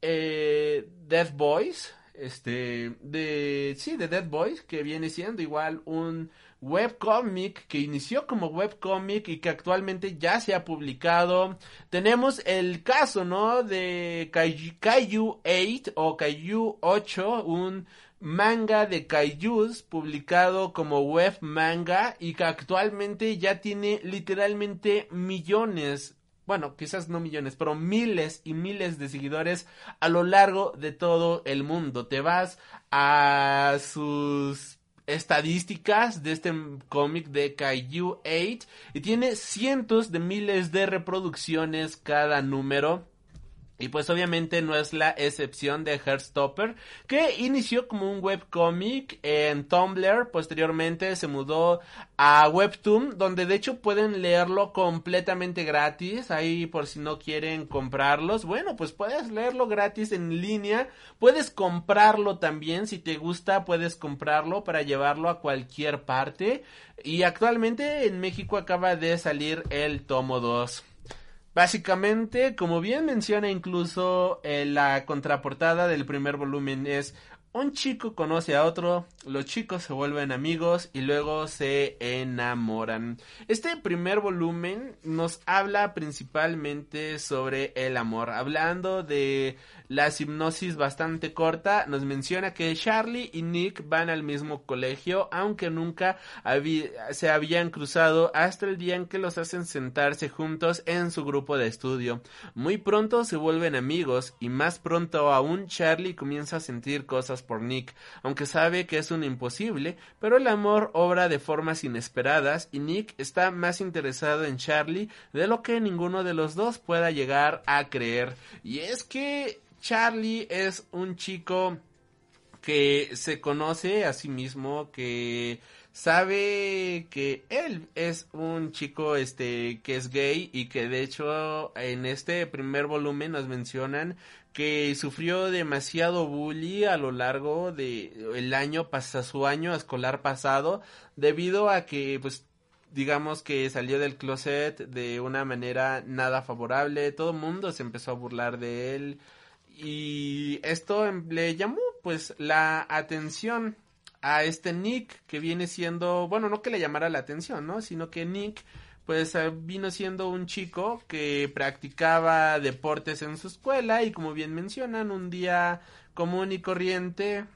eh, Death Boys, este, de, sí, de Dead Boys, que viene siendo igual un webcomic que inició como webcomic y que actualmente ya se ha publicado. Tenemos el caso, ¿no? De Kaiju 8 o Kaiju 8, un manga de kaijus publicado como web manga y que actualmente ya tiene literalmente millones bueno, quizás no millones, pero miles y miles de seguidores a lo largo de todo el mundo. Te vas a sus estadísticas de este cómic de Kaiju 8 y tiene cientos de miles de reproducciones cada número. Y pues obviamente no es la excepción de Heartstopper, que inició como un webcomic en Tumblr, posteriormente se mudó a Webtoon, donde de hecho pueden leerlo completamente gratis, ahí por si no quieren comprarlos, bueno, pues puedes leerlo gratis en línea, puedes comprarlo también, si te gusta puedes comprarlo para llevarlo a cualquier parte, y actualmente en México acaba de salir el tomo 2. Básicamente, como bien menciona incluso eh, la contraportada del primer volumen, es un chico conoce a otro, los chicos se vuelven amigos y luego se enamoran. Este primer volumen nos habla principalmente sobre el amor, hablando de la hipnosis bastante corta, nos menciona que Charlie y Nick van al mismo colegio, aunque nunca se habían cruzado hasta el día en que los hacen sentarse juntos en su grupo de estudio. Muy pronto se vuelven amigos y más pronto aún Charlie comienza a sentir cosas por Nick, aunque sabe que es un imposible, pero el amor obra de formas inesperadas y Nick está más interesado en Charlie de lo que ninguno de los dos pueda llegar a creer. Y es que Charlie es un chico que se conoce a sí mismo, que sabe que él es un chico este que es gay y que de hecho en este primer volumen nos mencionan que sufrió demasiado bullying a lo largo de el año pasa su año escolar pasado debido a que pues digamos que salió del closet de una manera nada favorable. Todo el mundo se empezó a burlar de él y esto le llamó pues la atención a este Nick que viene siendo, bueno, no que le llamara la atención, ¿no? Sino que Nick pues eh, vino siendo un chico que practicaba deportes en su escuela y como bien mencionan, un día común y corriente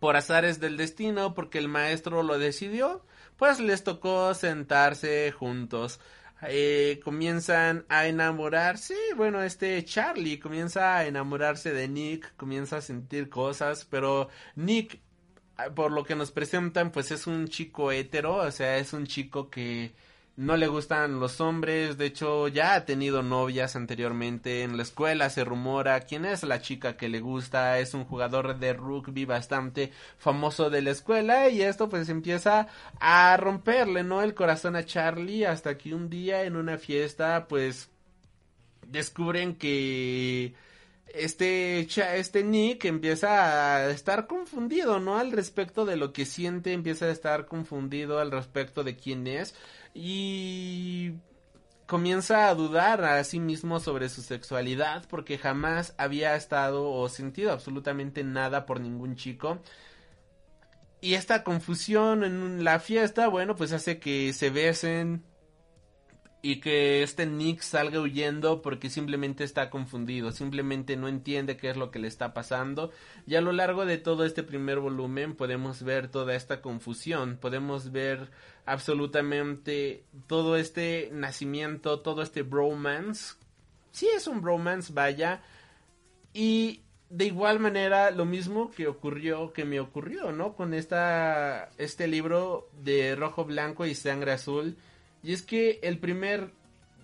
por azares del destino, porque el maestro lo decidió, pues les tocó sentarse juntos. Eh, comienzan a enamorarse, bueno, este Charlie comienza a enamorarse de Nick, comienza a sentir cosas, pero Nick por lo que nos presentan, pues es un chico hetero, o sea, es un chico que no le gustan los hombres, de hecho ya ha tenido novias anteriormente, en la escuela se rumora quién es la chica que le gusta, es un jugador de rugby bastante famoso de la escuela y esto pues empieza a romperle, ¿no? El corazón a Charlie hasta que un día en una fiesta pues descubren que este, este Nick empieza a estar confundido, ¿no? Al respecto de lo que siente, empieza a estar confundido al respecto de quién es y comienza a dudar a sí mismo sobre su sexualidad porque jamás había estado o sentido absolutamente nada por ningún chico. Y esta confusión en la fiesta, bueno, pues hace que se besen, y que este Nick salga huyendo porque simplemente está confundido, simplemente no entiende qué es lo que le está pasando. Y a lo largo de todo este primer volumen podemos ver toda esta confusión, podemos ver absolutamente todo este nacimiento, todo este bromance, sí es un bromance, vaya, y de igual manera lo mismo que ocurrió, que me ocurrió, ¿no? Con esta, este libro de rojo, blanco y sangre azul, y es que el primer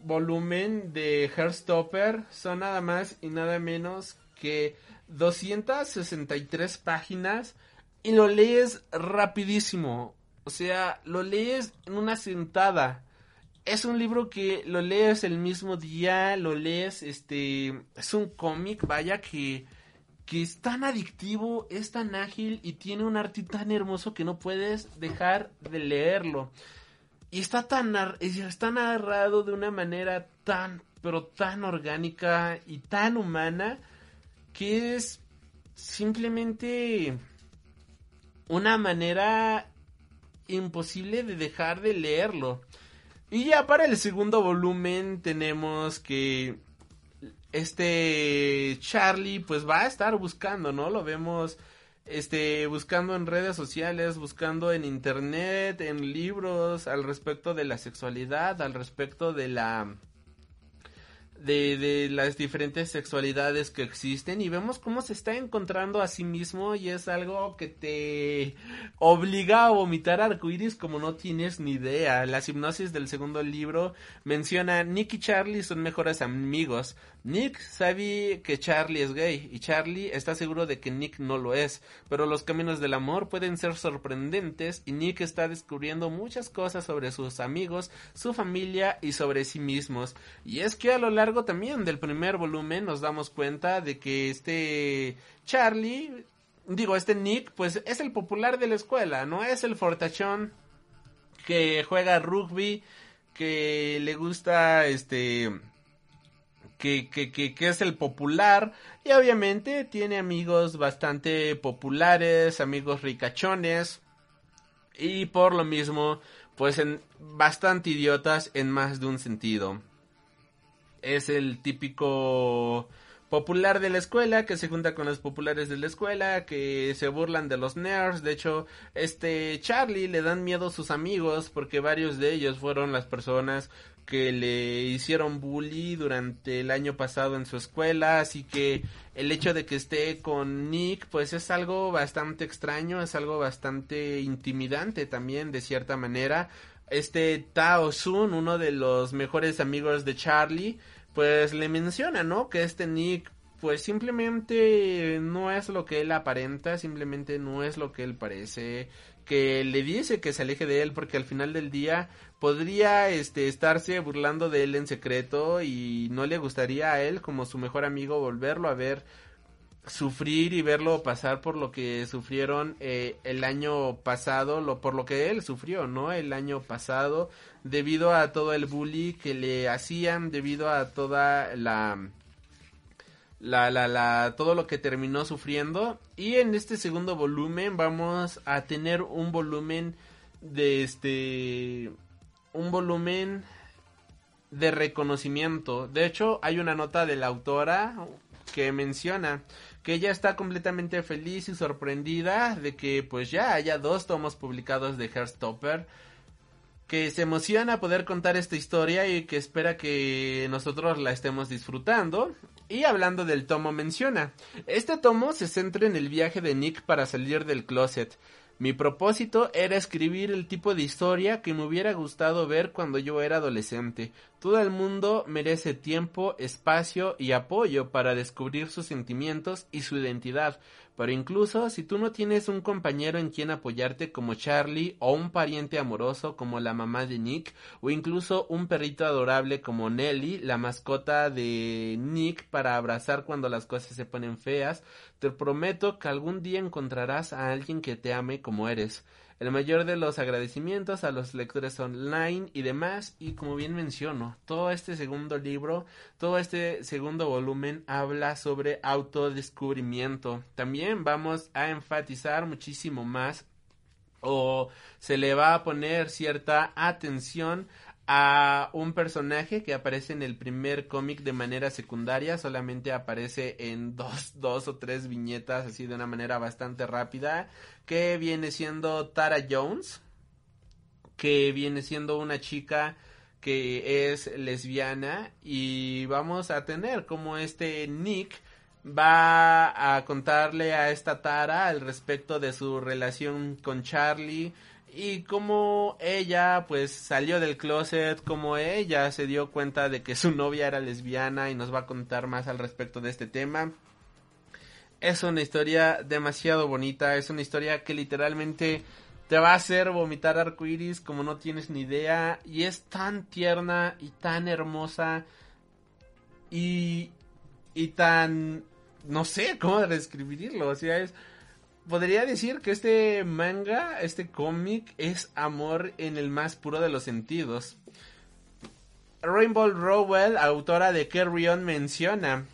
volumen de Heartstopper son nada más y nada menos que 263 páginas y lo lees rapidísimo. O sea, lo lees en una sentada. Es un libro que lo lees el mismo día, lo lees, este, es un cómic, vaya que que es tan adictivo, es tan ágil y tiene un arte tan hermoso que no puedes dejar de leerlo. Y está tan está narrado de una manera tan, pero tan orgánica y tan humana que es simplemente una manera imposible de dejar de leerlo. Y ya para el segundo volumen tenemos que este Charlie pues va a estar buscando, ¿no? Lo vemos este, buscando en redes sociales, buscando en internet, en libros, al respecto de la sexualidad, al respecto de la de, las diferentes sexualidades que existen y vemos cómo se está encontrando a sí mismo y es algo que te obliga a vomitar arcoíris como no tienes ni idea. La hipnosis del segundo libro menciona Nick y Charlie son mejores amigos. Nick sabe que Charlie es gay y Charlie está seguro de que Nick no lo es, pero los caminos del amor pueden ser sorprendentes y Nick está descubriendo muchas cosas sobre sus amigos, su familia y sobre sí mismos. Y es que a lo largo también del primer volumen nos damos cuenta de que este Charlie, digo, este Nick, pues es el popular de la escuela, ¿no? Es el fortachón que juega rugby, que le gusta este... Que, que, que, que, es el popular. Y obviamente tiene amigos bastante populares, amigos ricachones. Y por lo mismo pues en bastante idiotas en más de un sentido. Es el típico popular de la escuela que se junta con los populares de la escuela que se burlan de los nerds. De hecho este Charlie le dan miedo a sus amigos porque varios de ellos fueron las personas que le hicieron bully durante el año pasado en su escuela así que el hecho de que esté con Nick pues es algo bastante extraño es algo bastante intimidante también de cierta manera este Tao Sun, uno de los mejores amigos de Charlie, pues le menciona, ¿no? Que este Nick, pues simplemente no es lo que él aparenta, simplemente no es lo que él parece, que le dice que se aleje de él porque al final del día podría este estarse burlando de él en secreto y no le gustaría a él como su mejor amigo volverlo a ver sufrir y verlo pasar por lo que sufrieron eh, el año pasado, lo por lo que él sufrió, ¿no? El año pasado, debido a todo el bully que le hacían, debido a toda la la, la, la, todo lo que terminó sufriendo. Y en este segundo volumen vamos a tener un volumen de este, un volumen de reconocimiento. De hecho, hay una nota de la autora que menciona que ella está completamente feliz y sorprendida de que pues ya haya dos tomos publicados de Heartstopper que se emociona poder contar esta historia y que espera que nosotros la estemos disfrutando. Y hablando del tomo menciona, este tomo se centra en el viaje de Nick para salir del closet, mi propósito era escribir el tipo de historia que me hubiera gustado ver cuando yo era adolescente. Todo el mundo merece tiempo, espacio y apoyo para descubrir sus sentimientos y su identidad, pero incluso si tú no tienes un compañero en quien apoyarte como Charlie o un pariente amoroso como la mamá de Nick o incluso un perrito adorable como Nelly, la mascota de Nick para abrazar cuando las cosas se ponen feas, te prometo que algún día encontrarás a alguien que te ame como eres. El mayor de los agradecimientos a los lectores online y demás. Y como bien menciono, todo este segundo libro, todo este segundo volumen habla sobre autodescubrimiento. También vamos a enfatizar muchísimo más o se le va a poner cierta atención a un personaje que aparece en el primer cómic de manera secundaria, solamente aparece en dos, dos o tres viñetas así de una manera bastante rápida, que viene siendo Tara Jones, que viene siendo una chica que es lesbiana y vamos a tener como este Nick va a contarle a esta Tara al respecto de su relación con Charlie y cómo ella pues salió del closet, como ella se dio cuenta de que su novia era lesbiana y nos va a contar más al respecto de este tema. Es una historia demasiado bonita, es una historia que literalmente te va a hacer vomitar arcoiris como no tienes ni idea y es tan tierna y tan hermosa y y tan no sé cómo describirlo, o sea, es podría decir que este manga, este cómic, es amor en el más puro de los sentidos. Rainbow Rowell, autora de Carry On, menciona.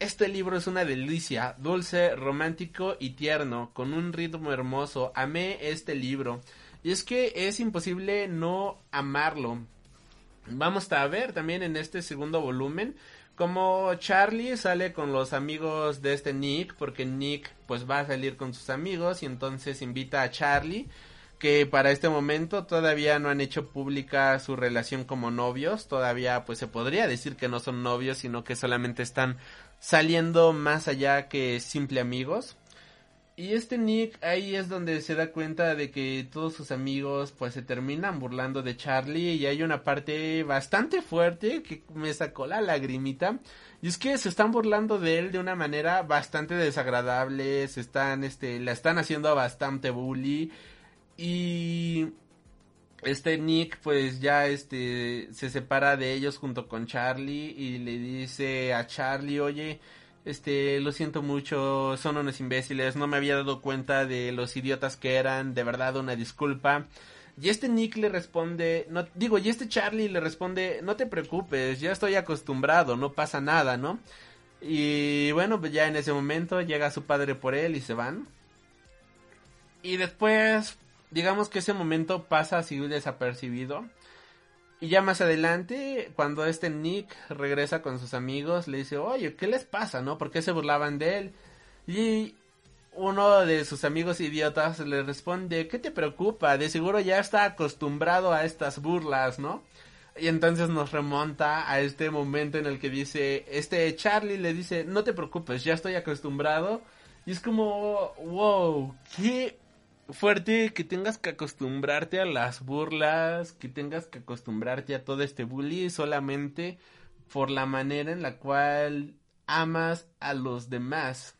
Este libro es una delicia, dulce, romántico y tierno, con un ritmo hermoso. Amé este libro. Y es que es imposible no amarlo. Vamos a ver también en este segundo volumen como Charlie sale con los amigos de este Nick, porque Nick pues va a salir con sus amigos y entonces invita a Charlie, que para este momento todavía no han hecho pública su relación como novios, todavía pues se podría decir que no son novios, sino que solamente están saliendo más allá que simple amigos. Y este Nick ahí es donde se da cuenta de que todos sus amigos pues se terminan burlando de Charlie. Y hay una parte bastante fuerte que me sacó la lagrimita. Y es que se están burlando de él de una manera bastante desagradable, se están este la están haciendo bastante bully. Y este Nick pues ya este se separa de ellos junto con Charlie. Y le dice a Charlie, "Oye, este, lo siento mucho, son unos imbéciles, no me había dado cuenta de los idiotas que eran, de verdad una disculpa. Y este Nick le responde, no, digo, y este Charlie le responde, no te preocupes, ya estoy acostumbrado, no pasa nada, ¿no? Y bueno, pues ya en ese momento llega su padre por él y se van. Y después, digamos que ese momento pasa así desapercibido. Y ya más adelante, cuando este Nick regresa con sus amigos, le dice, oye, ¿qué les pasa, no? ¿Por qué se burlaban de él? Y uno de sus amigos idiotas le responde, ¿qué te preocupa? De seguro ya está acostumbrado a estas burlas, ¿no? Y entonces nos remonta a este momento en el que dice, este Charlie le dice, no te preocupes, ya estoy acostumbrado. Y es como, wow, qué fuerte que tengas que acostumbrarte a las burlas, que tengas que acostumbrarte a todo este bully solamente por la manera en la cual amas a los demás.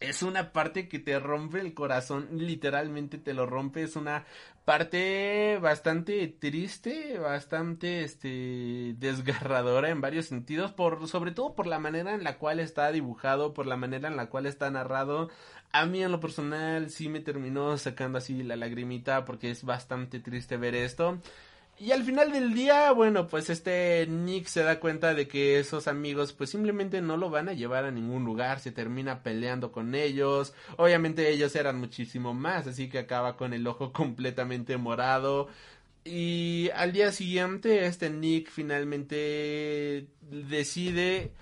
Es una parte que te rompe el corazón, literalmente te lo rompe, es una parte bastante triste, bastante este desgarradora en varios sentidos, por sobre todo por la manera en la cual está dibujado, por la manera en la cual está narrado, a mí en lo personal sí me terminó sacando así la lagrimita porque es bastante triste ver esto. Y al final del día, bueno, pues este Nick se da cuenta de que esos amigos pues simplemente no lo van a llevar a ningún lugar, se termina peleando con ellos, obviamente ellos eran muchísimo más, así que acaba con el ojo completamente morado. Y al día siguiente este Nick finalmente decide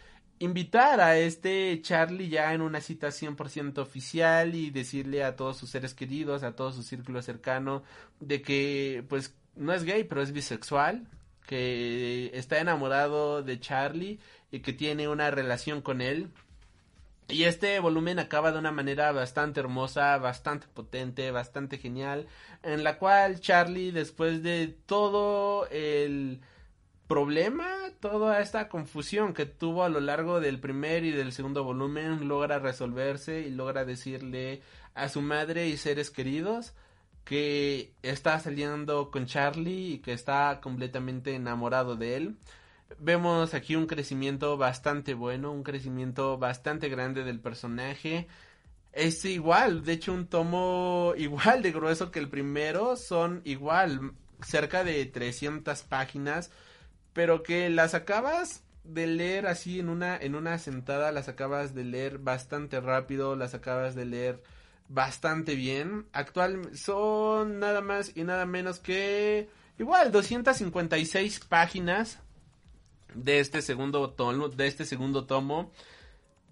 invitar a este Charlie ya en una cita 100% oficial y decirle a todos sus seres queridos, a todo su círculo cercano, de que pues no es gay, pero es bisexual, que está enamorado de Charlie y que tiene una relación con él. Y este volumen acaba de una manera bastante hermosa, bastante potente, bastante genial, en la cual Charlie, después de todo el problema, toda esta confusión que tuvo a lo largo del primer y del segundo volumen logra resolverse y logra decirle a su madre y seres queridos que está saliendo con Charlie y que está completamente enamorado de él. Vemos aquí un crecimiento bastante bueno, un crecimiento bastante grande del personaje. Es igual, de hecho un tomo igual de grueso que el primero, son igual cerca de 300 páginas pero que las acabas de leer así en una en una sentada, las acabas de leer bastante rápido, las acabas de leer bastante bien. Actual son nada más y nada menos que igual 256 páginas de este segundo tomo, de este segundo tomo.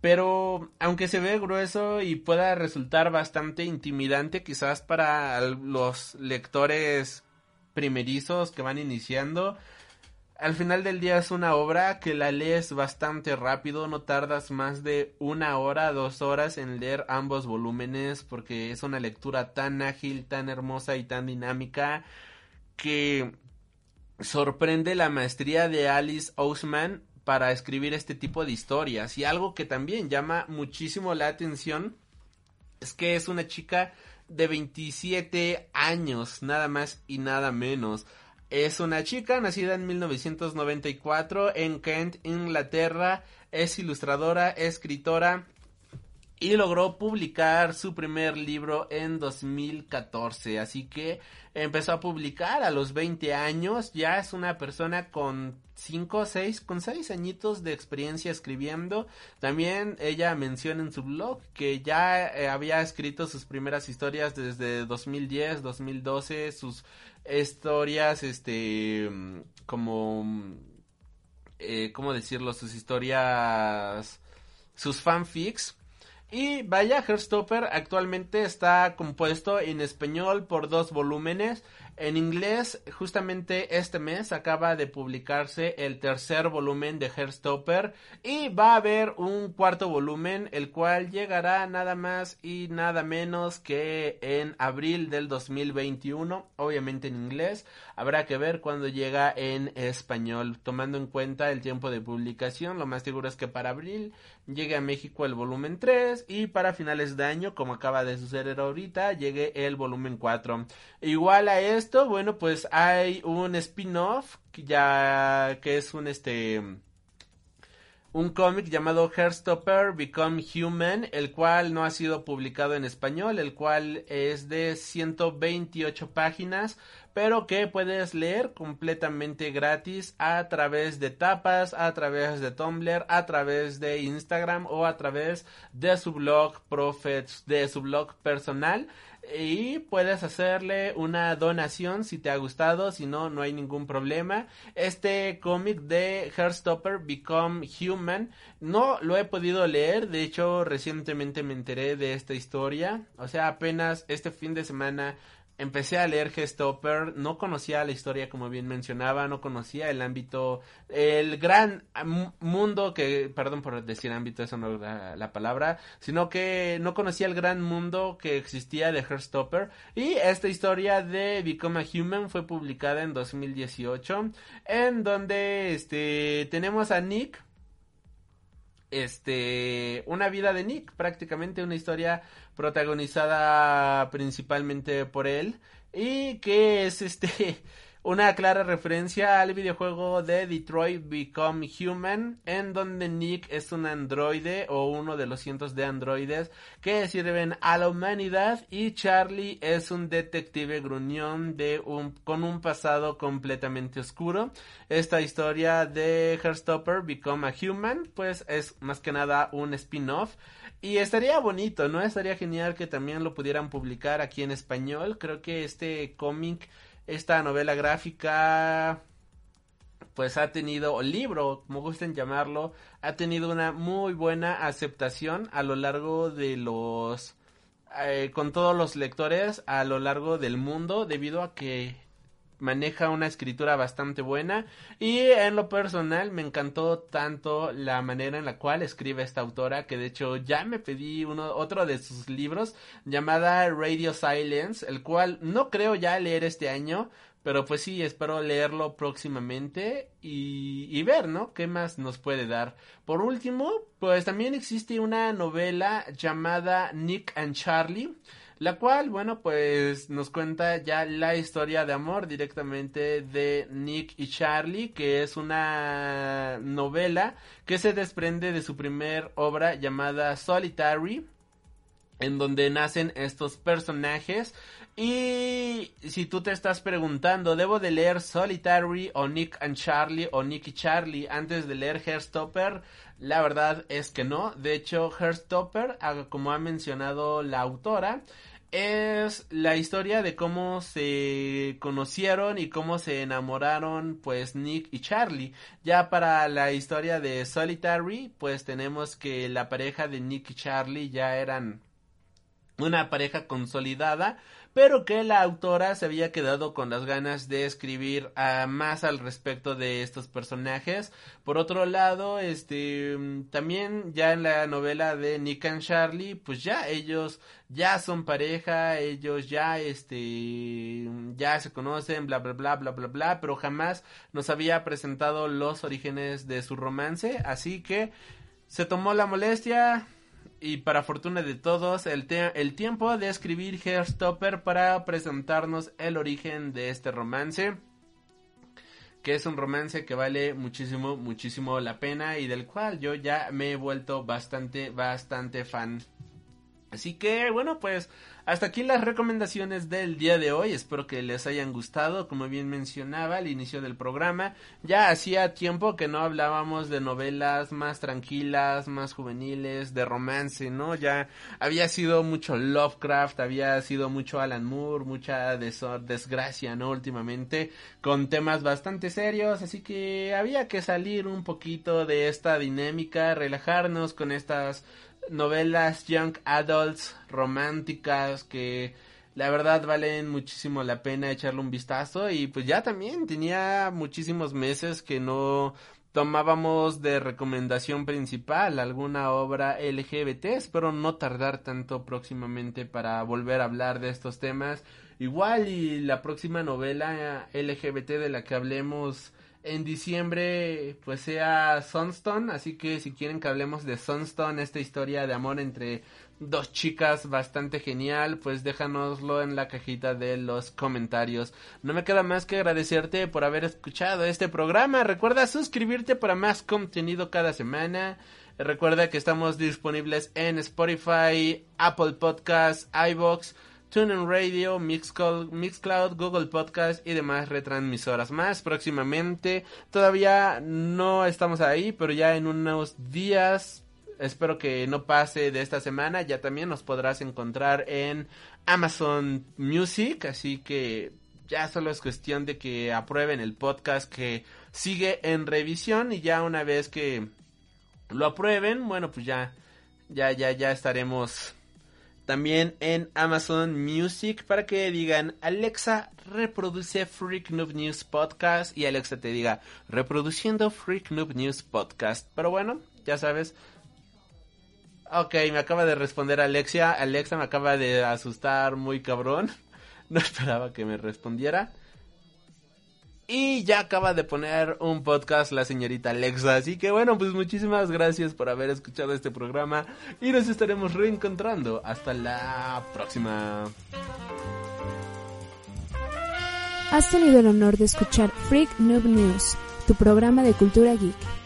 Pero aunque se ve grueso y pueda resultar bastante intimidante quizás para los lectores primerizos que van iniciando, al final del día es una obra que la lees bastante rápido, no tardas más de una hora, dos horas en leer ambos volúmenes porque es una lectura tan ágil, tan hermosa y tan dinámica que sorprende la maestría de Alice Ousman para escribir este tipo de historias y algo que también llama muchísimo la atención es que es una chica de 27 años, nada más y nada menos. Es una chica nacida en 1994 en Kent, Inglaterra. Es ilustradora, escritora y logró publicar su primer libro en 2014. Así que empezó a publicar a los 20 años. Ya es una persona con 5 o 6, con 6 añitos de experiencia escribiendo. También ella menciona en su blog que ya eh, había escrito sus primeras historias desde 2010, 2012, sus historias, este, como, eh, ¿cómo decirlo? Sus historias, sus fanfics. Y vaya, Herstopper actualmente está compuesto en español por dos volúmenes. En inglés, justamente este mes acaba de publicarse el tercer volumen de Herstopper y va a haber un cuarto volumen, el cual llegará nada más y nada menos que en abril del 2021, obviamente en inglés. Habrá que ver cuando llega en español, tomando en cuenta el tiempo de publicación. Lo más seguro es que para abril llegue a México el volumen 3 y para finales de año, como acaba de suceder ahorita, llegue el volumen 4. Igual a esto, bueno, pues hay un spin-off ya que es un este un cómic llamado Hairstopper Become Human, el cual no ha sido publicado en español, el cual es de 128 páginas, pero que puedes leer completamente gratis a través de tapas, a través de Tumblr, a través de Instagram o a través de su blog Prophets, de su blog personal. Y puedes hacerle una donación si te ha gustado, si no, no hay ningún problema. Este cómic de Heartstopper Become Human no lo he podido leer, de hecho recientemente me enteré de esta historia, o sea, apenas este fin de semana empecé a leer Gestopper, no conocía la historia como bien mencionaba, no conocía el ámbito, el gran mundo que, perdón por decir ámbito, eso no es la, palabra, sino que no conocía el gran mundo que existía de Herstopper y esta historia de Become a Human fue publicada en 2018 en donde este tenemos a Nick este una vida de Nick, prácticamente una historia protagonizada principalmente por él y que es este una clara referencia al videojuego de Detroit Become Human, en donde Nick es un androide o uno de los cientos de androides que sirven a la humanidad y Charlie es un detective gruñón de un, con un pasado completamente oscuro. Esta historia de Herstopper Become a Human, pues es más que nada un spin-off. Y estaría bonito, ¿no? Estaría genial que también lo pudieran publicar aquí en español. Creo que este cómic esta novela gráfica pues ha tenido, o libro, como gusten llamarlo, ha tenido una muy buena aceptación a lo largo de los, eh, con todos los lectores a lo largo del mundo, debido a que maneja una escritura bastante buena. Y en lo personal me encantó tanto la manera en la cual escribe esta autora que de hecho ya me pedí uno otro de sus libros llamada Radio Silence el cual no creo ya leer este año pero pues sí espero leerlo próximamente y, y ver no qué más nos puede dar por último pues también existe una novela llamada Nick and Charlie la cual, bueno, pues nos cuenta ya la historia de amor directamente de Nick y Charlie, que es una novela que se desprende de su primer obra llamada Solitary, en donde nacen estos personajes. Y si tú te estás preguntando, ¿debo de leer Solitary o Nick and Charlie o Nick y Charlie antes de leer Hairstopper? La verdad es que no. De hecho, Hairstopper, como ha mencionado la autora, es la historia de cómo se conocieron y cómo se enamoraron pues Nick y Charlie. Ya para la historia de Solitary pues tenemos que la pareja de Nick y Charlie ya eran una pareja consolidada pero que la autora se había quedado con las ganas de escribir uh, más al respecto de estos personajes. Por otro lado, este también ya en la novela de Nick and Charlie, pues ya ellos ya son pareja, ellos ya este ya se conocen, bla bla bla bla bla bla, pero jamás nos había presentado los orígenes de su romance, así que se tomó la molestia, y para fortuna de todos, el, el tiempo de escribir Hairstopper para presentarnos el origen de este romance. Que es un romance que vale muchísimo, muchísimo la pena y del cual yo ya me he vuelto bastante, bastante fan. Así que, bueno, pues hasta aquí las recomendaciones del día de hoy. Espero que les hayan gustado. Como bien mencionaba al inicio del programa, ya hacía tiempo que no hablábamos de novelas más tranquilas, más juveniles, de romance, ¿no? Ya había sido mucho Lovecraft, había sido mucho Alan Moore, mucha desgracia, ¿no? Últimamente, con temas bastante serios. Así que había que salir un poquito de esta dinámica, relajarnos con estas novelas young adults románticas que la verdad valen muchísimo la pena echarle un vistazo y pues ya también tenía muchísimos meses que no tomábamos de recomendación principal alguna obra LGBT, espero no tardar tanto próximamente para volver a hablar de estos temas. Igual y la próxima novela LGBT de la que hablemos en diciembre pues sea Sunstone, así que si quieren que hablemos de Sunstone, esta historia de amor entre dos chicas bastante genial, pues déjanoslo en la cajita de los comentarios. No me queda más que agradecerte por haber escuchado este programa. Recuerda suscribirte para más contenido cada semana. Recuerda que estamos disponibles en Spotify, Apple Podcasts, iBox TuneIn Radio, Mixcloud, Google Podcast y demás retransmisoras más. Próximamente, todavía no estamos ahí, pero ya en unos días, espero que no pase de esta semana, ya también nos podrás encontrar en Amazon Music, así que ya solo es cuestión de que aprueben el podcast que sigue en revisión y ya una vez que lo aprueben, bueno, pues ya ya ya ya estaremos también en Amazon Music para que digan Alexa reproduce Freak Noob News Podcast y Alexa te diga reproduciendo Freak Noob News Podcast. Pero bueno, ya sabes. Ok, me acaba de responder Alexia. Alexa me acaba de asustar muy cabrón. No esperaba que me respondiera. Y ya acaba de poner un podcast la señorita Alexa. Así que bueno, pues muchísimas gracias por haber escuchado este programa. Y nos estaremos reencontrando. Hasta la próxima. Has tenido el honor de escuchar Freak Noob News, tu programa de cultura geek.